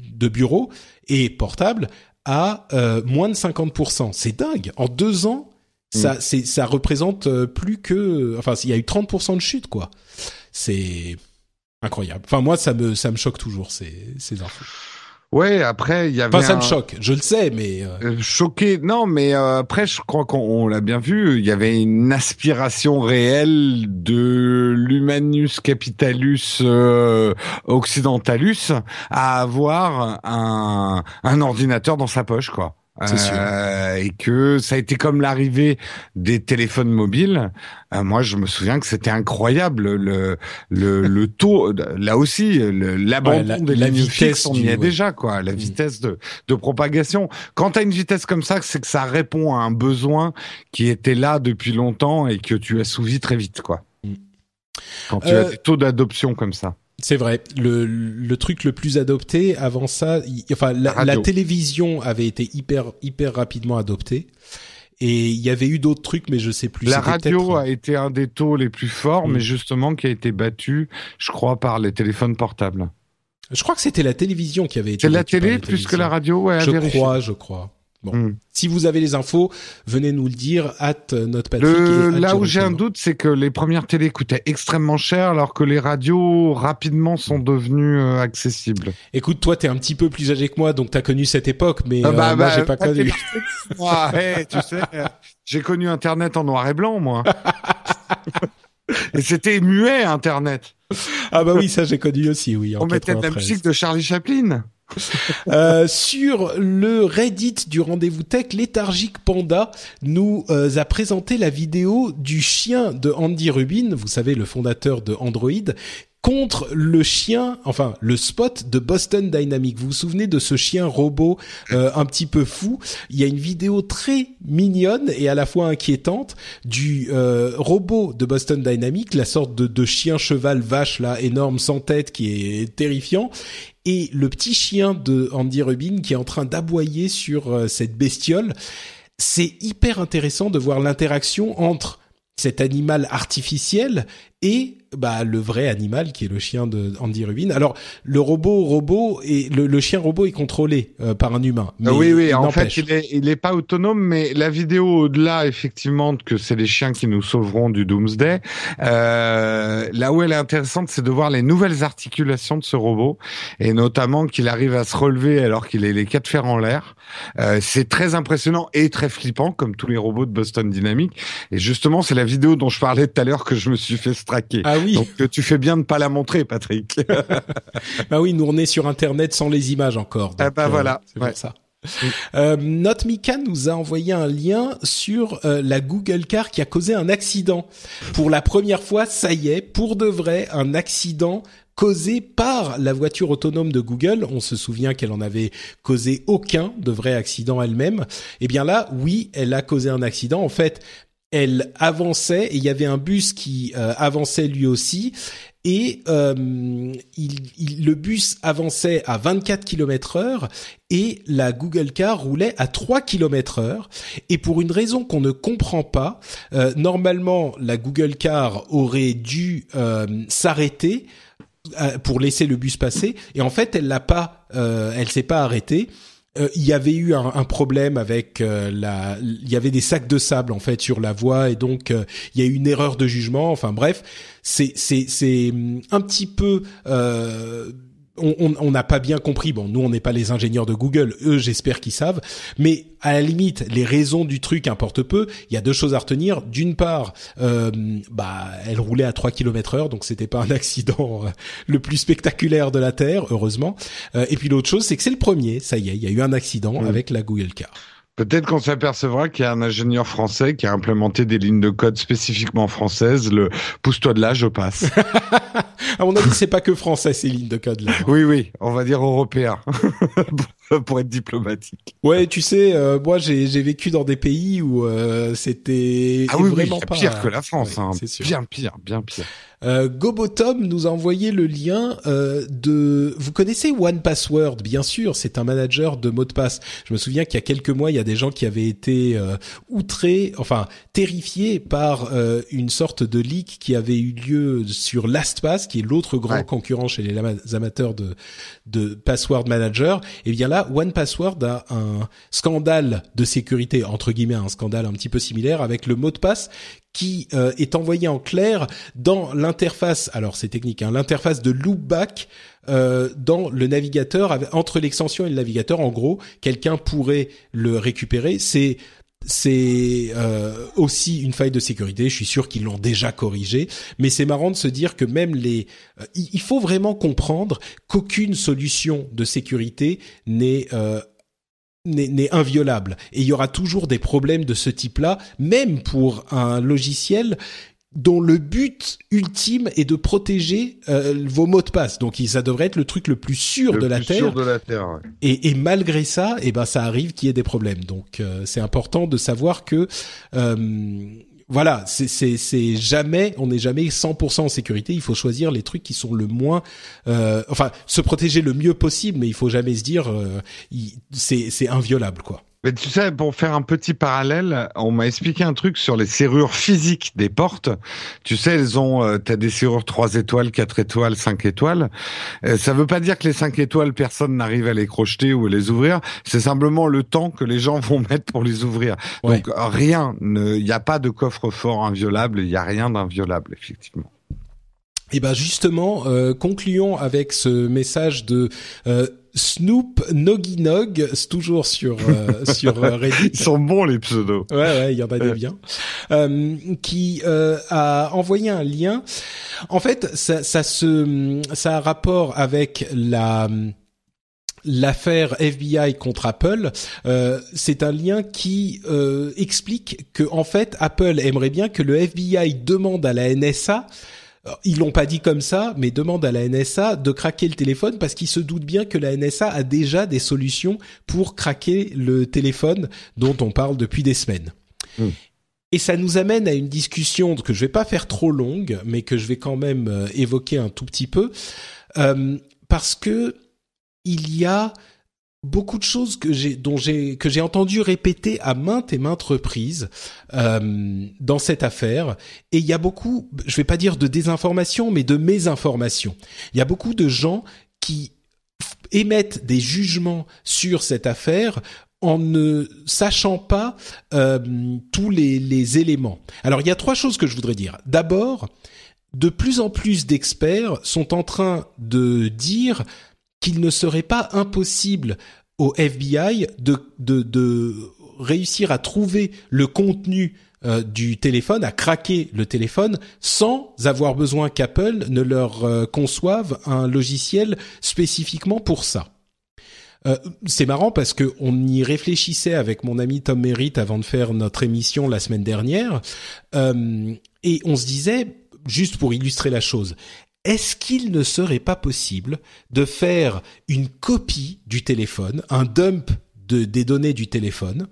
de bureau et portable à euh, moins de 50%. C'est dingue. En deux ans, ça, c'est, ça représente euh, plus que, enfin, il y a eu 30% de chute, quoi. C'est incroyable. Enfin, moi, ça me, ça me choque toujours ces, ces infos. Ouais, après, il y avait Enfin, ça un- me choque. Je le sais, mais euh, Euh, choqué, non, mais euh, après, je crois qu'on on l'a bien vu, il y avait une aspiration réelle de l'humanus capitalus euh, occidentalus à avoir un, un ordinateur dans sa poche, quoi. Euh, et que ça a été comme l'arrivée des téléphones mobiles. Euh, moi, je me souviens que c'était incroyable le le, le taux. Là aussi, l'abandon Ouais, la- des la lignes vitesse fixes, on y est ouais. déjà, quoi. La Mm. vitesse de de propagation. Quand tu as une vitesse comme ça, c'est que ça répond à un besoin qui était là depuis longtemps et que tu assouvis très vite, quoi. Mm. Quand tu Euh, as des taux d'adoption comme ça. C'est vrai. Le, le truc le plus adopté avant ça, enfin la, La radio. la télévision avait été hyper hyper rapidement adoptée et il y avait eu d'autres trucs, mais je sais plus. La radio a été un des taux les plus forts, Mm. mais justement qui a été battu, je crois, par les téléphones portables. Je crois que c'était la télévision qui avait été. C'est la télé plus que la radio, ouais, Je vérifier. crois, je crois. Bon, Mm. si vous avez les infos, venez nous le dire. At notre Patrick. Là où j'ai un doute, c'est que les premières télés coûtaient extrêmement cher, alors que les radios rapidement sont devenues euh, accessibles. Écoute, toi, t'es un petit peu plus âgé que moi, donc t'as connu cette époque, mais Ah euh, bah, moi, bah, j'ai pas connu. Moi, hey, tu sais, euh, j'ai connu Internet en noir et blanc, moi. et c'était muet, Internet. ah bah oui, ça j'ai connu aussi, oui. En On mettait de la 93. musique de Charlie Chaplin. Euh, sur le Reddit du rendez-vous tech, Léthargique Panda nous euh, a présenté la vidéo du chien de Andy Rubin, vous savez le fondateur de Android, contre le chien, enfin le spot de Boston Dynamics. Vous vous souvenez de ce chien robot euh, un petit peu fou? Il y a une vidéo très mignonne et à la fois inquiétante du euh, robot de Boston Dynamics, la sorte de, chien cheval vache là énorme sans tête qui est terrifiant et le petit chien de Andy Rubin qui est en train d'aboyer sur euh, cette bestiole. C'est hyper intéressant de voir l'interaction entre cet animal artificiel et bah le vrai animal qui est le chien de Andy Rubin. Alors le robot robot et le, le chien robot est contrôlé euh, par un humain. Mais oui, oui, en fait, il est, il est pas autonome, mais la vidéo au-delà, effectivement, que c'est les chiens qui nous sauveront du Doomsday, euh, là où elle est intéressante, c'est de voir les nouvelles articulations de ce robot, et notamment qu'il arrive à se relever alors qu'il a les quatre fers en l'air. Euh, c'est très impressionnant et très flippant, comme tous les robots de Boston Dynamics. Et justement, c'est la vidéo dont je parlais tout à l'heure que je me suis fait straquer. Ah oui, Donc, euh, tu fais bien de pas la montrer, Patrick. bah oui, nous on est sur internet sans les images encore. Ah donc, bah voilà, c'est pour ouais. ça. Euh, Notre Mika nous a envoyé un lien sur euh, la Google Car qui a causé un accident. Pour la première fois, ça y est, pour de vrai, un accident causé par la voiture autonome de Google. On se souvient qu'elle en avait causé aucun de vrai accident elle-même. Eh bien là, oui, elle a causé un accident. En fait, elle avançait et il y avait un bus qui euh, avançait lui aussi et il, le bus avançait à 24 km heure et la Google Car roulait à 3 km heure. Et pour une raison qu'on ne comprend pas, normalement la Google Car aurait dû s'arrêter pour laisser le bus passer et en fait elle l'a pas elle s'est pas arrêtée euh, il y avait eu un, problème avec euh, la, il y avait des sacs de sable en fait sur la voie et donc euh, il y a eu une erreur de jugement. Enfin bref, c'est c'est c'est hum, un petit peu on n'a pas bien compris. Bon, nous, on n'est pas les ingénieurs de Google. Eux, j'espère qu'ils savent. Mais à la limite, les raisons du truc importent peu. Il y a deux choses à retenir. D'une part, euh, bah, elle roulait à 3 km heure, donc c'était pas un accident euh, le plus spectaculaire de la Terre, heureusement. Euh, et puis l'autre chose, c'est que c'est le premier. Ça y est, il y a eu un accident mmh. avec la Google Car. Peut-être qu'on s'apercevra qu'il y a un ingénieur français qui a implémenté des lignes de code spécifiquement françaises. Le pousse-toi de là, je passe. à mon avis, c'est pas que français ces lignes de code là. Oui, oui, on va dire européen. pour être diplomatique. Ouais, tu sais, euh, moi j'ai vécu dans des pays où euh, c'était ah oui, vraiment oui, pas pire que la France, hein. sûr. bien pire, bien pire. Euh, Gobotom nous a envoyé le lien euh, de. Vous connaissez One Password, bien sûr, c'est un manager de mots de passe. Je me souviens qu'il y a quelques mois, il y a des gens qui avaient été euh, outrés, enfin terrifiés par euh, une sorte de leak qui avait eu lieu sur LastPass, qui est l'autre grand Ouais. concurrent chez les amateurs de de password manager. Et bien là, One Password a un scandale de sécurité entre guillemets, un scandale un petit peu similaire avec le mot de passe qui euh, est envoyé en clair dans l'interface. Alors c'est technique, hein, l'interface de loopback euh, dans le navigateur entre l'extension et le navigateur. En gros, quelqu'un pourrait le récupérer. C'est c'est euh, aussi une faille de sécurité. Je suis sûr qu'ils l'ont déjà corrigé, mais c'est marrant de se dire que même les, euh, il faut vraiment comprendre qu'aucune solution de sécurité n'est euh, n'est inviolable. Et il y aura toujours des problèmes de ce type-là, même pour un logiciel dont le but ultime est de protéger euh, vos mots de passe. Donc ça devrait être le truc le plus sûr Le de la plus Terre. sûr de la Terre. ouais. Et, et malgré ça, eh ben ça arrive qu'il y ait des problèmes. Donc euh, c'est important de savoir que euh, voilà, c'est jamais, on n'est jamais 100% en sécurité. Il faut choisir les trucs qui sont le moins, euh, enfin se protéger le mieux possible, mais il faut jamais se dire euh, c'est inviolable quoi. Mais tu sais, pour faire un petit parallèle, on m'a expliqué un truc sur les serrures physiques des portes. Tu sais, elles ont, euh, t'as des serrures 3 étoiles, 4 étoiles, 5 étoiles. Euh, ça veut pas dire que les 5 étoiles, personne n'arrive à les crocheter ou à les ouvrir. C'est simplement le temps que les gens vont mettre pour les ouvrir. Ouais. Donc rien, il n'y a pas de coffre-fort inviolable, il n'y a rien d'inviolable, effectivement. Et ben justement, euh, concluons avec ce message de euh, Snoop Noginog, c'est toujours sur euh, sur euh, Reddit. Ils sont bons les pseudos. Ouais, ouais, il y en a des biens. Euh, qui euh, a envoyé un lien. En fait, ça, ça se, ça a rapport avec la l'affaire FBI contre Apple. Euh, c'est un lien qui euh, explique que en fait, Apple aimerait bien que le FBI demande à la NSA ils l'ont pas dit comme ça, mais demande à la NSA de craquer le téléphone parce qu'ils se doutent bien que la NSA a déjà des solutions pour craquer le téléphone dont on parle depuis des semaines. Mm. Et ça nous amène à une discussion que je vais pas faire trop longue, mais que je vais quand même euh, évoquer un tout petit peu, euh, parce que il y a beaucoup de choses que j'ai dont j'ai que j'ai entendu répéter à maintes et maintes reprises euh, dans cette affaire et il y a beaucoup je vais pas dire de désinformation mais de mésinformation il y a beaucoup de gens qui émettent des jugements sur cette affaire en ne sachant pas euh, tous les, les éléments. Alors il y a trois choses que je voudrais dire. D'abord, de plus en plus d'experts sont en train de dire qu'il ne serait pas impossible au FBI de, réussir à trouver le contenu euh, du téléphone, à craquer le téléphone, sans avoir besoin qu'Apple ne leur euh, conçoive un logiciel spécifiquement pour ça. Euh, c'est marrant parce que on y réfléchissait avec mon ami Tom Merritt avant de faire notre émission la semaine dernière, et on se disait, juste pour illustrer la chose, est-ce qu'il ne serait pas possible de faire une copie du téléphone, un dump de, des données du téléphone,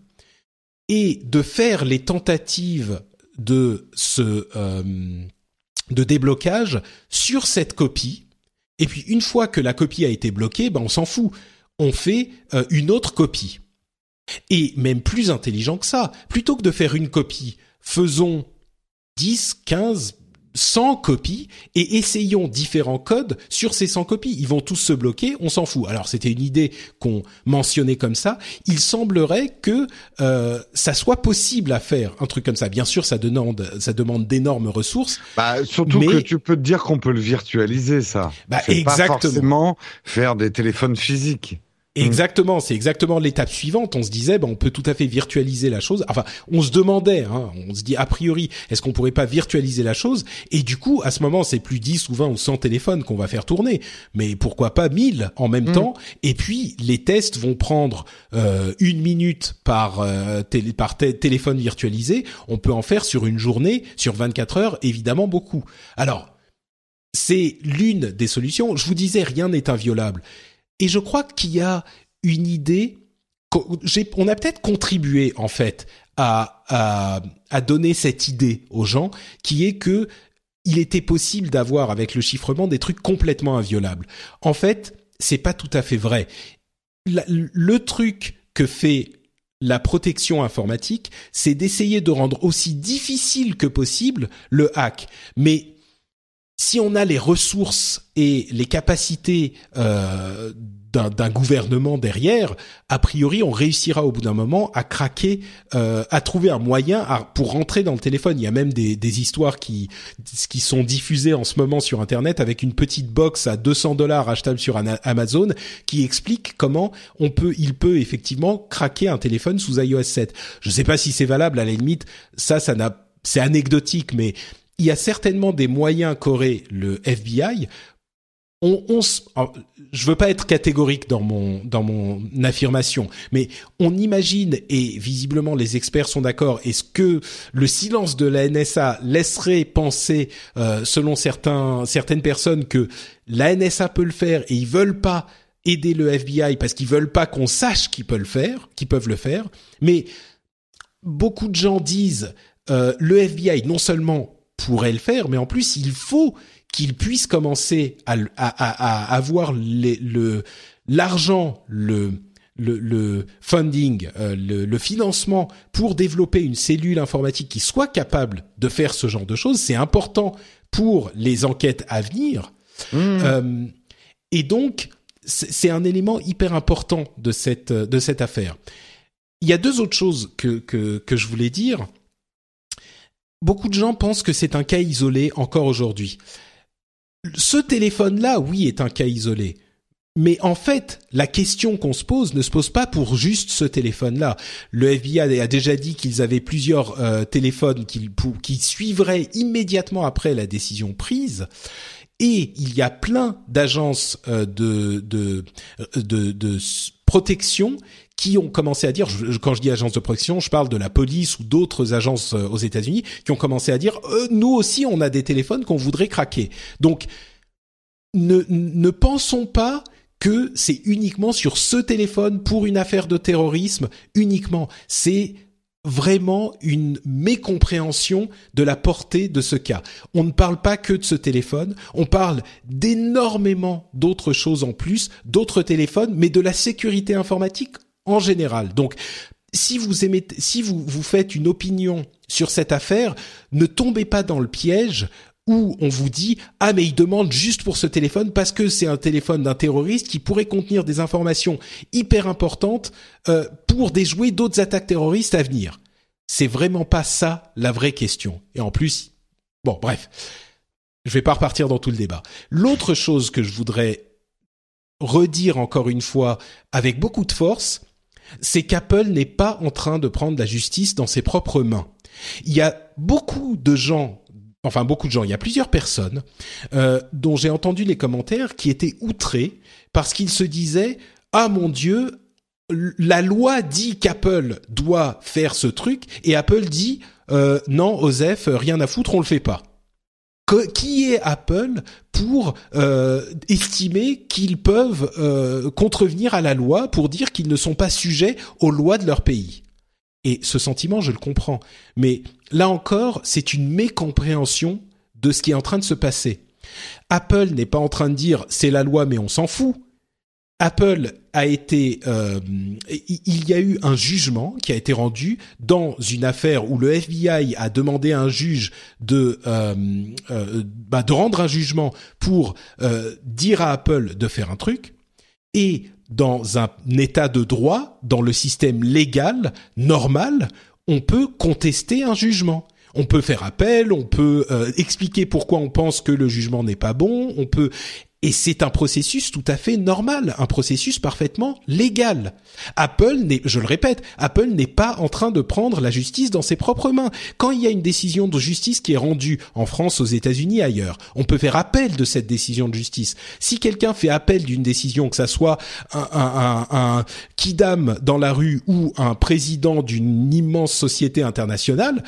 et de faire les tentatives euh, de déblocage sur cette copie. Et puis une fois que la copie a été bloquée, ben on s'en fout. On fait euh, une autre copie. Et même plus intelligent que ça, plutôt que de faire une copie, faisons 10, 15, 100 copies et essayons différents codes sur ces 100 copies. Ils vont tous se bloquer, on s'en fout. Alors c'était une idée qu'on mentionnait comme ça. Il semblerait que euh, ça soit possible à faire un truc comme ça. Bien sûr, ça demande ça demande d'énormes ressources. Bah, surtout que tu peux te dire qu'on peut le virtualiser ça. Bah, exactement. Pas forcément faire des téléphones physiques. Mm. Exactement, c'est exactement l'étape suivante. On se disait, ben, on peut tout à fait virtualiser la chose. Enfin, on se demandait, hein, on se dit a priori, est-ce qu'on pourrait pas virtualiser la chose? Et du coup, à ce moment, c'est plus 10 ou 20 ou 100 téléphones qu'on va faire tourner, mais pourquoi pas 1000 en même mm. temps? Et puis, les tests vont prendre euh, une minute par, euh, par téléphone virtualisé. On peut en faire sur une journée, sur 24 heures, évidemment beaucoup. Alors, c'est l'une des solutions. Je vous disais, rien n'est inviolable. Et je crois qu'il y a une idée. On a peut-être contribué en fait à, donner cette idée aux gens, qui est que il était possible d'avoir avec le chiffrement des trucs complètement inviolables. En fait, c'est pas tout à fait vrai. le truc que fait la protection informatique, c'est d'essayer de rendre aussi difficile que possible le hack. Mais si on a les ressources et les capacités euh, d'un gouvernement derrière, a priori, on réussira au bout d'un moment à craquer, euh, à trouver un moyen pour rentrer dans le téléphone. Il y a même des, des, histoires qui qui sont diffusées en ce moment sur Internet avec une petite box à 200 dollars achetable sur Amazon qui explique comment on peut, il peut effectivement craquer un téléphone sous iOS 7. Je ne sais pas si c'est valable. À la limite, ça, ça n'a, c'est anecdotique, mais il y a certainement des moyens qu'aurait le FBI. On, on, je veux pas être catégorique dans mon dans mon affirmation, mais on imagine et visiblement les experts sont d'accord. Est-ce que le silence de la NSA laisserait penser, euh, selon certains certaines personnes, que la NSA peut le faire et ils veulent pas aider le FBI parce qu'ils veulent pas qu'on sache qu'ils peuvent le faire, qu'ils peuvent le faire. Mais beaucoup de gens disent euh, le FBI non seulement pourrait le faire, mais en plus il faut qu'il puisse commencer à, avoir le l'argent, le, le, funding, euh, le, financement pour développer une cellule informatique qui soit capable de faire ce genre de choses. C'est important pour les enquêtes à venir. Mmh. Euh, et donc, c'est un élément hyper important de cette de cette affaire. Il y a deux autres choses que que, que je voulais dire beaucoup de gens pensent que c'est un cas isolé encore aujourd'hui. Ce téléphone-là, oui, est un cas isolé. Mais en fait, la question qu'on se pose ne se pose pas pour juste ce téléphone-là. Le FBI a déjà dit qu'ils avaient plusieurs euh, téléphones qui, suivraient immédiatement après la décision prise. Et il y a plein d'agences euh, de, de protection qui ont commencé à dire, quand je dis agence de protection, je parle de la police ou d'autres agences euh, aux États-Unis, qui ont commencé à dire, euh, nous aussi, on a des téléphones qu'on voudrait craquer. Donc, ne, ne pensons pas que c'est uniquement sur ce téléphone pour une affaire de terrorisme uniquement. C'est vraiment une mécompréhension de la portée de ce cas. On ne parle pas que de ce téléphone, on parle d'énormément d'autres choses en plus, d'autres téléphones, mais de la sécurité informatique en général. Donc, si vous vous faites une opinion sur cette affaire, ne tombez pas dans le piège où on vous dit ah mais il demande juste pour ce téléphone parce que c'est un téléphone d'un terroriste qui pourrait contenir des informations hyper importantes euh, pour déjouer d'autres attaques terroristes à venir. C'est vraiment pas ça la vraie question. Et en plus, bon bref, je vais pas repartir dans tout le débat. L'autre chose que je voudrais redire encore une fois avec beaucoup de force, c'est qu'Apple n'est pas en train de prendre la justice dans ses propres mains. Il y a beaucoup de gens, enfin beaucoup de gens, il y a plusieurs personnes euh, dont j'ai entendu les commentaires qui étaient outrés parce qu'ils se disaient ah mon Dieu, la loi dit qu'Apple doit faire ce truc et Apple dit euh, non, Osef, rien à foutre, on le fait pas qui est Apple pour euh, estimer qu'ils peuvent euh, contrevenir à la loi pour dire qu'ils ne sont pas sujets aux lois de leur pays Et ce sentiment, je le comprends. Mais là encore, c'est une mécompréhension de ce qui est en train de se passer. Apple n'est pas en train de dire c'est la loi mais on s'en fout. Apple a été, euh, il y a eu un jugement qui a été rendu dans une affaire où le FBI a demandé à un juge de euh, euh, bah, de rendre un jugement pour dire à Apple de faire un truc et dans un état de droit, dans le système légal normal, on peut contester un jugement. On peut faire appel, on peut expliquer pourquoi on pense que le jugement n'est pas bon, on peut et c'est un processus tout à fait normal, un processus parfaitement légal. Apple n'est, je le répète, Apple n'est pas en train de prendre la justice dans ses propres mains. Quand il y a une décision de justice qui est rendue en France, aux États-Unis, ailleurs, on peut faire appel de cette décision de justice. Si quelqu'un fait appel d'une décision, que ça soit un, un, kidam dans la rue ou un président d'une immense société internationale,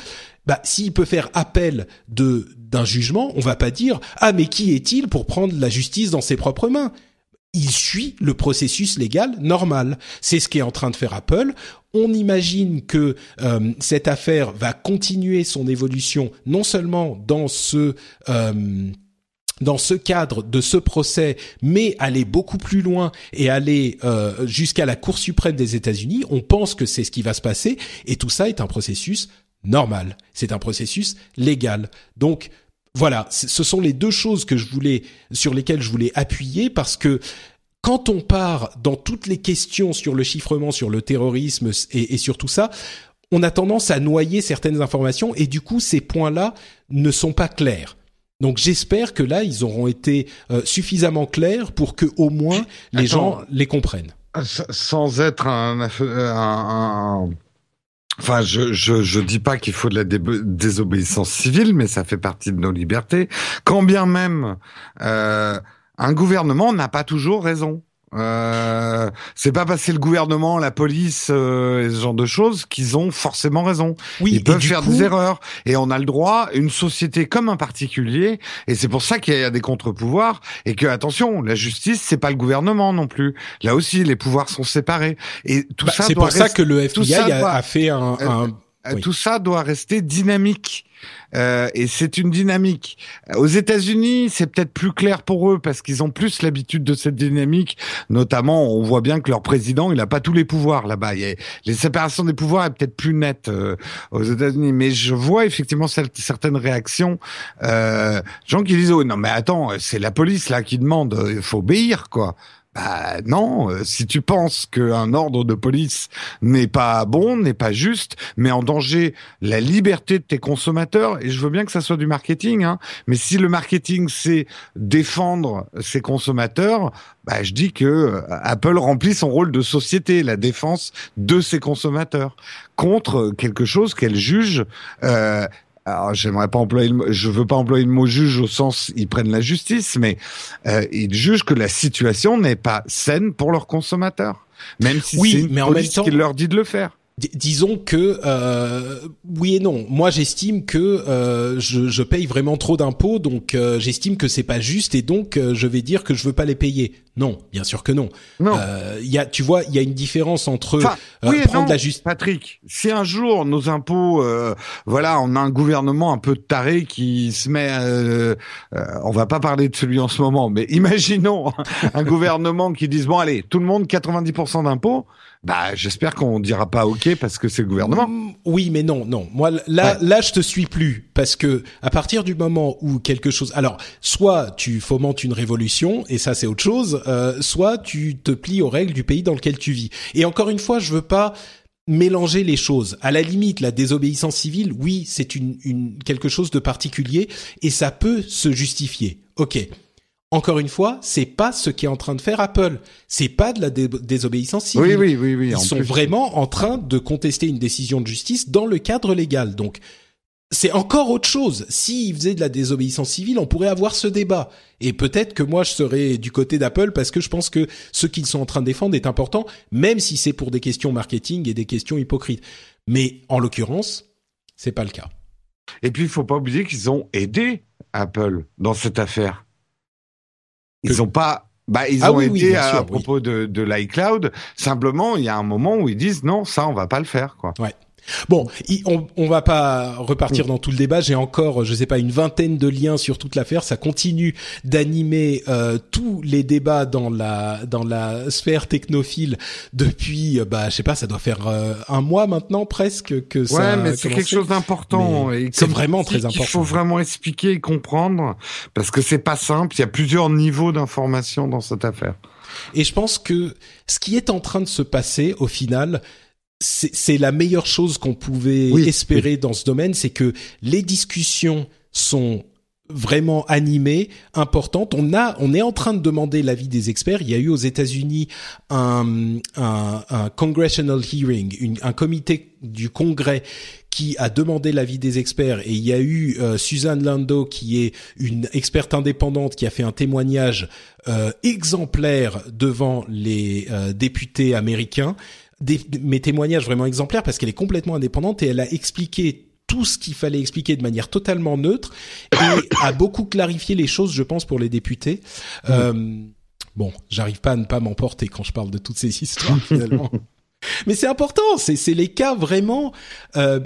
bah, s'il peut faire appel de d'un jugement, on va pas dire ah mais qui est-il pour prendre la justice dans ses propres mains? Il suit le processus légal normal. C'est ce qui est en train de faire Apple. On imagine que euh, cette affaire va continuer son évolution non seulement dans ce euh, dans ce cadre de ce procès, mais aller beaucoup plus loin et aller euh, jusqu'à la Cour suprême des États-Unis. On pense que c'est ce qui va se passer, et tout ça est un processus normal. C'est un processus légal. Donc voilà, ce sont les deux choses que je voulais sur lesquelles je voulais appuyer parce que quand on part dans toutes les questions sur le chiffrement, sur le terrorisme et, sur tout ça, on a tendance à noyer certaines informations et du coup ces points-là ne sont pas clairs. Donc j'espère que là ils auront été euh, suffisamment clairs pour que au moins les gens les comprennent. Sans être un, un Enfin, je, je, je dis pas qu'il faut de la désobéissance civile, mais ça fait partie de nos libertés. Quand bien même euh, un gouvernement n'a pas toujours raison. Euh, c'est pas parce que le gouvernement, la police euh, et ce genre de choses qu'ils ont forcément raison. Oui, Ils peuvent faire des erreurs et on a le droit, une société comme un particulier, et c'est pour ça qu'il y a des contre-pouvoirs et que attention, la justice c'est pas le gouvernement non plus. Là aussi, les pouvoirs sont séparés et tout bah, ça. C'est pour ça que le FBI a, fait un, un... Euh, tout ça doit rester dynamique. Euh, et c'est une dynamique. Aux États-Unis, c'est peut-être plus clair pour eux parce qu'ils ont plus l'habitude de cette dynamique. Notamment, on voit bien que leur président, il n'a pas tous les pouvoirs là-bas. Les séparations des pouvoirs est peut-être plus nette euh, aux États-Unis. Mais je vois effectivement certaines réactions, euh, gens qui disent oh non mais attends, c'est la police là qui demande, il faut obéir quoi. Bah non, euh, si tu penses qu'un ordre de police n'est pas bon, n'est pas juste, met en danger la liberté de tes consommateurs, et je veux bien que ça soit du marketing, hein, mais si le marketing c'est défendre ses consommateurs, bah je dis que euh, Apple remplit son rôle de société, la défense de ses consommateurs, contre quelque chose qu'elle juge euh, alors j'aimerais pas employer le, je veux pas employer le mot juge au sens ils prennent la justice, mais euh, ils jugent que la situation n'est pas saine pour leurs consommateurs, même si oui, c'est une mais en même temps, qui leur dit de le faire disons que euh, oui et non. Moi, j'estime que euh, je, je, paye vraiment trop d'impôts, donc euh, j'estime que c'est pas juste et donc euh, je vais dire que je veux pas les payer. Non, bien sûr que non. Non. Il y a, tu vois, il y a une différence entre prendre la justice. Patrick, si un jour nos impôts, voilà, on a un gouvernement un peu taré qui se met, on va pas parler de celui en ce moment, mais imaginons un gouvernement qui dise bon allez, tout le monde 90% d'impôts. Bah, j'espère qu'on dira pas OK parce que c'est le gouvernement. Mm, oui, mais non, non. Moi, là, là, je te suis plus parce que à partir du moment où quelque chose, alors, soit tu fomentes une révolution et ça c'est autre chose, euh, soit tu te plies aux règles du pays dans lequel tu vis. Et encore une fois, je veux pas mélanger les choses. À la limite, la désobéissance civile, oui, c'est une, une quelque chose de particulier et ça peut se justifier. Ok. Encore une fois, c'est pas ce qu'est en train de faire Apple. C'est pas de la désobéissance civile. Oui, oui, oui, oui. Ils sont vraiment en train de contester une décision de justice dans le cadre légal. Donc, c'est encore autre chose. S'ils faisaient de la désobéissance civile, on pourrait avoir ce débat. Et peut-être que moi, je serais du côté d'Apple parce que je pense que ce qu'ils sont en train de défendre est important, même si c'est pour des questions marketing et des questions hypocrites. Mais en l'occurrence, c'est pas le cas. Et puis, il faut pas oublier qu'ils ont aidé Apple dans cette affaire. Ils ont pas. Bah, ils ah ont aidé à, propos de, de l'iCloud. Simplement, il y a un moment où ils disent non, ça, on va pas le faire, quoi. Ouais. Bon, on, on va pas repartir dans tout le débat. J'ai encore, je sais pas, une vingtaine de liens sur toute l'affaire. Ça continue d'animer euh, tous les débats dans la dans la sphère technophile depuis, euh, bah, je sais pas, ça doit faire euh, un mois maintenant presque que ça. Ouais, mais c'est quelque chose d'important. C'est vraiment très important. Il faut vraiment expliquer et comprendre parce que c'est pas simple. Il y a plusieurs niveaux d'information dans cette affaire. Et je pense que ce qui est en train de se passer au final, c'est la meilleure chose qu'on pouvait espérer dans ce domaine, c'est que les discussions sont vraiment animées, importantes. On a, on est en train de demander l'avis des experts. Il y a eu aux États-Unis un, un, un, congressional hearing, un comité du Congrès qui a demandé l'avis des experts et il y a eu euh, Suzanne Lando qui est une experte indépendante qui a fait un témoignage euh, exemplaire devant les euh, députés américains des, mes témoignages vraiment exemplaires parce qu'elle est complètement indépendante et elle a expliqué tout ce qu'il fallait expliquer de manière totalement neutre et a beaucoup clarifié les choses, je pense, pour les députés. Mmh. Euh, bon, j'arrive pas à ne pas m'emporter quand je parle de toutes ces histoires finalement. Mais c'est important, c'est les cas vraiment euh,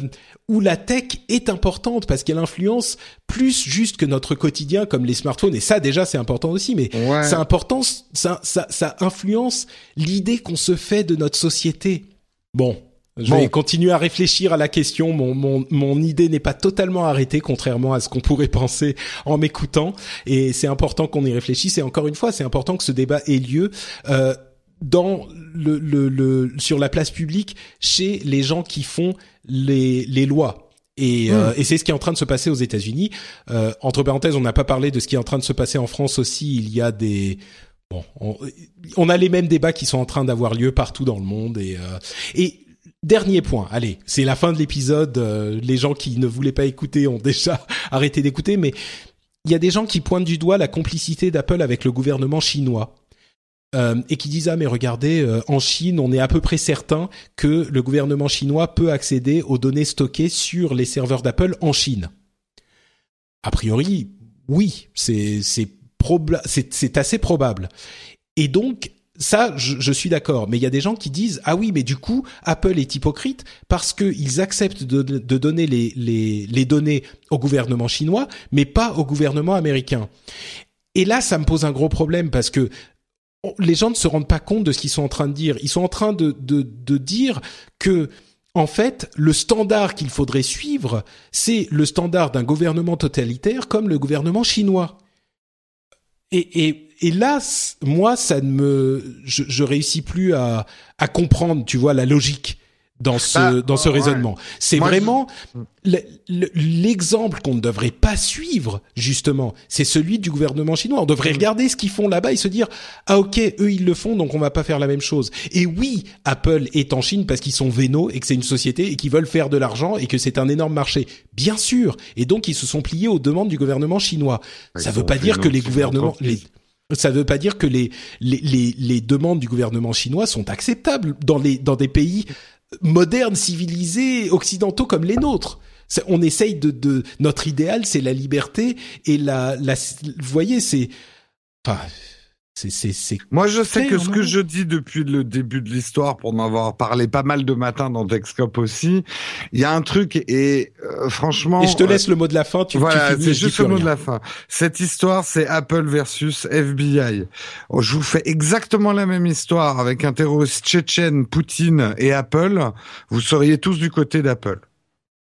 où la tech est importante parce qu'elle influence plus juste que notre quotidien comme les smartphones et ça déjà c'est important aussi mais c'est important ça, ça, ça influence l'idée qu'on se fait de notre société. Bon, je vais continuer à réfléchir à la question. Mon, mon, mon idée n'est pas totalement arrêtée, contrairement à ce qu'on pourrait penser en m'écoutant. Et c'est important qu'on y réfléchisse. Et encore une fois, c'est important que ce débat ait lieu. Euh, dans le, le, le, sur la place publique chez les gens qui font les, les lois. Et, euh, hmm. et c'est ce qui est en train de se passer aux États-Unis. Euh, entre parenthèses, on n'a pas parlé de ce qui est en train de se passer en France aussi. Il y a des bon, on, on a les mêmes débats qui sont en train d'avoir lieu partout dans le monde. Et, euh, et dernier point. Allez, c'est la fin de l'épisode. Euh, les gens qui ne voulaient pas écouter ont déjà arrêté d'écouter, mais il y a des gens qui pointent du doigt la complicité d'Apple avec le gouvernement chinois euh, et qui disent ah mais regardez euh, en Chine on est à peu près certain que le gouvernement chinois peut accéder aux données stockées sur les serveurs d'Apple en Chine. A priori oui c'est assez probable et donc ça, je, suis d'accord, mais il y a des gens qui disent ah oui, mais du coup, Apple est hypocrite parce qu'ils acceptent de, donner les, les, les, données au gouvernement chinois, mais pas au gouvernement américain. Et là, ça me pose un gros problème parce que les gens ne se rendent pas compte de ce qu'ils sont en train de dire. Ils sont en train de, de, de dire que en fait, le standard qu'il faudrait suivre, c'est le standard d'un gouvernement totalitaire comme le gouvernement chinois. Et, et, et là, moi, ça ne me, je, je réussis plus à, à comprendre, tu vois, la logique dans ce bah, dans ce raisonnement. C'est vraiment l'exemple qu'on ne devrait pas suivre justement. C'est celui du gouvernement chinois. On devrait regarder ce qu'ils font là-bas et se dire ah ok eux ils le font donc on va pas faire la même chose. Et oui Apple est en Chine parce qu'ils sont vénaux et que c'est une société et qu'ils veulent faire de l'argent et que c'est un énorme marché. Bien sûr. Et donc ils se sont pliés aux demandes du gouvernement chinois. Ça veut pas dire que les gouvernements les ça ne veut pas dire que les, les, les, les, demandes du gouvernement chinois sont acceptables dans, les, dans des pays modernes, civilisés, occidentaux comme les nôtres. On essaye de, de notre idéal, c'est la liberté et la, la vous voyez, c'est, enfin, c'est, Moi, je sais que ce que je dis depuis le début de l'histoire, pour en avoir parlé pas mal de matins dans Texcop aussi, il y a un truc et euh, franchement. Et je te laisse le mot de la fin. Tu, voilà, c'est juste le mot de la fin. Cette histoire, c'est Apple versus FBI. Oh, je vous fais exactement la même histoire avec un terroriste tchétchène, Poutine et Apple. Vous seriez tous du côté d'Apple.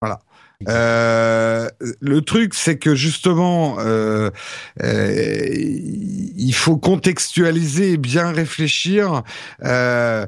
Voilà. Euh, le truc, c'est que justement, euh, euh, il faut contextualiser et bien réfléchir. Euh,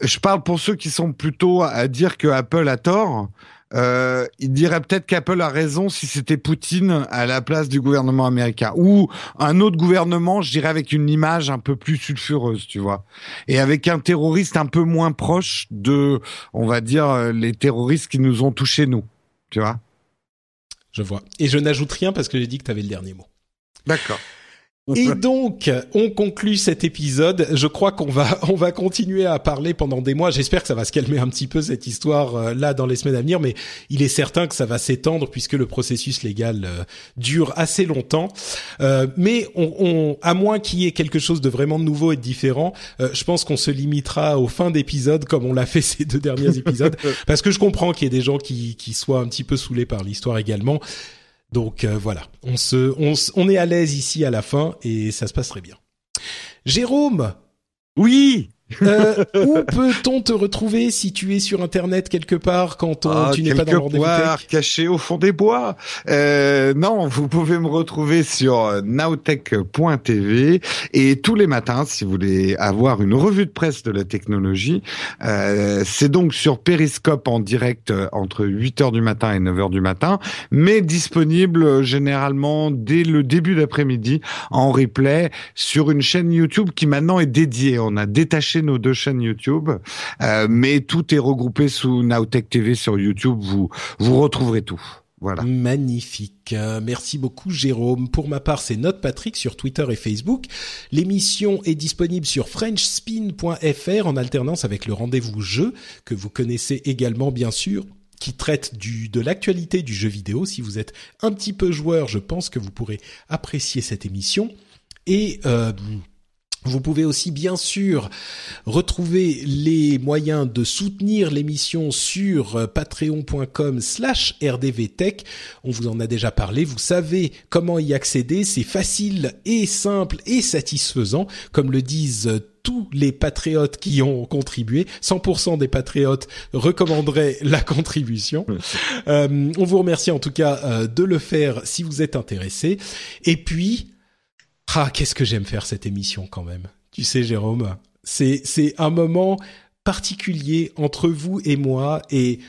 je parle pour ceux qui sont plutôt à dire que Apple a tort. Euh, il dirait peut-être qu'Apple a raison si c'était Poutine à la place du gouvernement américain ou un autre gouvernement, je dirais avec une image un peu plus sulfureuse, tu vois, et avec un terroriste un peu moins proche de, on va dire, les terroristes qui nous ont touchés nous. Tu vois? Je vois. Et je n'ajoute rien parce que j'ai dit que tu avais le dernier mot. D'accord. Et donc, on conclut cet épisode. Je crois qu'on va, on va continuer à parler pendant des mois. J'espère que ça va se calmer un petit peu cette histoire euh, là dans les semaines à venir, mais il est certain que ça va s'étendre puisque le processus légal euh, dure assez longtemps. Euh, mais on, on, à moins qu'il y ait quelque chose de vraiment nouveau et de différent, je pense qu'on se limitera aux fins d'épisodes comme on l'a fait ces deux derniers épisodes, parce que je comprends qu'il y ait des gens qui, qui soient un petit peu saoulés par l'histoire également. Donc euh, voilà, on se, on, on est à l'aise ici à la fin et ça se passe très bien. Jérôme? Oui. Euh, où peut-on te retrouver si tu es sur Internet quelque part quand ah, tu n'es pas dans le rendez-vous caché au fond des bois. Euh, non, vous pouvez me retrouver sur nowtech.tv et tous les matins, si vous voulez avoir une revue de presse de la technologie, euh, c'est donc sur Periscope en direct euh, entre 8h du matin et 9h du matin, mais disponible euh, généralement dès le début d'après-midi en replay sur une chaîne YouTube qui maintenant est dédiée. On a détaché nos deux chaînes YouTube, euh, mais tout est regroupé sous Nowtech TV sur YouTube. Vous vous retrouverez tout. Voilà. Magnifique. Euh, merci beaucoup Jérôme. Pour ma part, c'est Note Patrick sur Twitter et Facebook. L'émission est disponible sur frenchspin.fr en alternance avec le rendez-vous jeu que vous connaissez également bien sûr qui traite du, de l'actualité du jeu vidéo. Si vous êtes un petit peu joueur, je pense que vous pourrez apprécier cette émission. Et euh, vous pouvez aussi bien sûr retrouver les moyens de soutenir l'émission sur euh, patreon.com slash rdvtech. On vous en a déjà parlé, vous savez comment y accéder, c'est facile et simple et satisfaisant, comme le disent euh, tous les patriotes qui ont contribué. 100% des patriotes recommanderaient la contribution. Euh, on vous remercie en tout cas de le faire si vous êtes intéressé. Et puis, ah, qu'est-ce que j'aime faire cette émission quand même. Tu sais, Jérôme, c'est c'est un moment particulier entre vous et moi et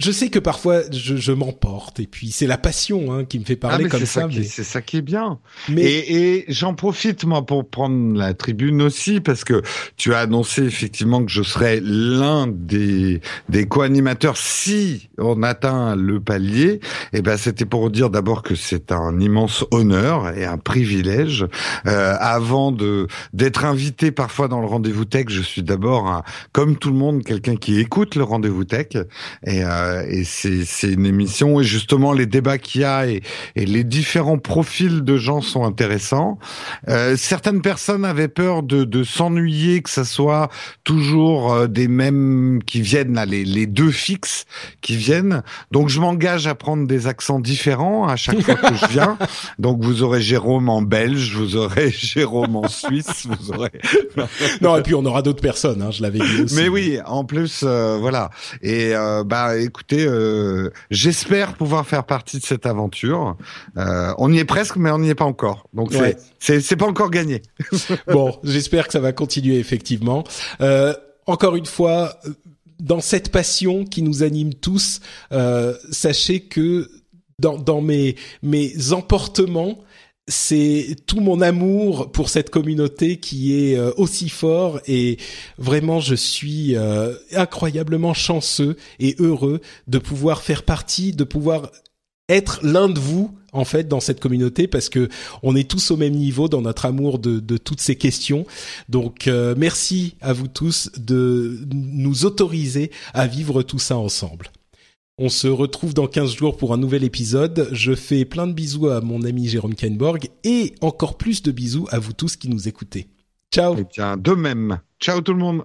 je sais que parfois je, je m'emporte et puis c'est la passion hein, qui me fait parler ah, comme ça. mais... C'est ça qui est bien. Mais... Et, et j'en profite moi pour prendre la tribune aussi parce que tu as annoncé effectivement que je serais l'un des des co-animateurs si on atteint le palier. Et eh ben c'était pour dire d'abord que c'est un immense honneur et un privilège. Euh, avant de d'être invité parfois dans le rendez-vous tech, je suis d'abord comme tout le monde quelqu'un qui écoute le rendez-vous tech et euh, euh, et c'est une émission et justement les débats qu'il y a et, et, les différents profils de gens sont intéressants. Euh, certaines personnes avaient peur de, de s'ennuyer, que ça soit toujours euh, des mêmes qui viennent là, les, les deux fixes qui viennent. Donc je m'engage à prendre des accents différents à chaque fois que je viens. Donc vous aurez Jérôme en belge, vous aurez Jérôme en suisse, vous aurez. non et puis on aura d'autres personnes, hein, je l'avais dit aussi. Mais oui, en plus euh, voilà. Et bah écoute écoutez, euh, j'espère pouvoir faire partie de cette aventure. Euh, on y est presque, mais on n'y est pas encore. Donc c'est c'est pas encore gagné. bon, j'espère que ça va continuer effectivement. Euh, encore une fois, dans cette passion qui nous anime tous, sachez que dans, dans mes mes emportements, c'est tout mon amour pour cette communauté qui est euh, aussi fort et vraiment je suis euh, incroyablement chanceux et heureux de pouvoir faire partie, de pouvoir être l'un de vous en fait dans cette communauté parce que on est tous au même niveau dans notre amour de, toutes ces questions. Donc euh, merci à vous tous de nous autoriser à vivre tout ça ensemble. On se retrouve dans 15 jours pour un nouvel épisode. Je fais plein de bisous à mon ami Jérôme Kenborg et encore plus de bisous à vous tous qui nous écoutez. Ciao. Et tiens, de même. Ciao tout le monde.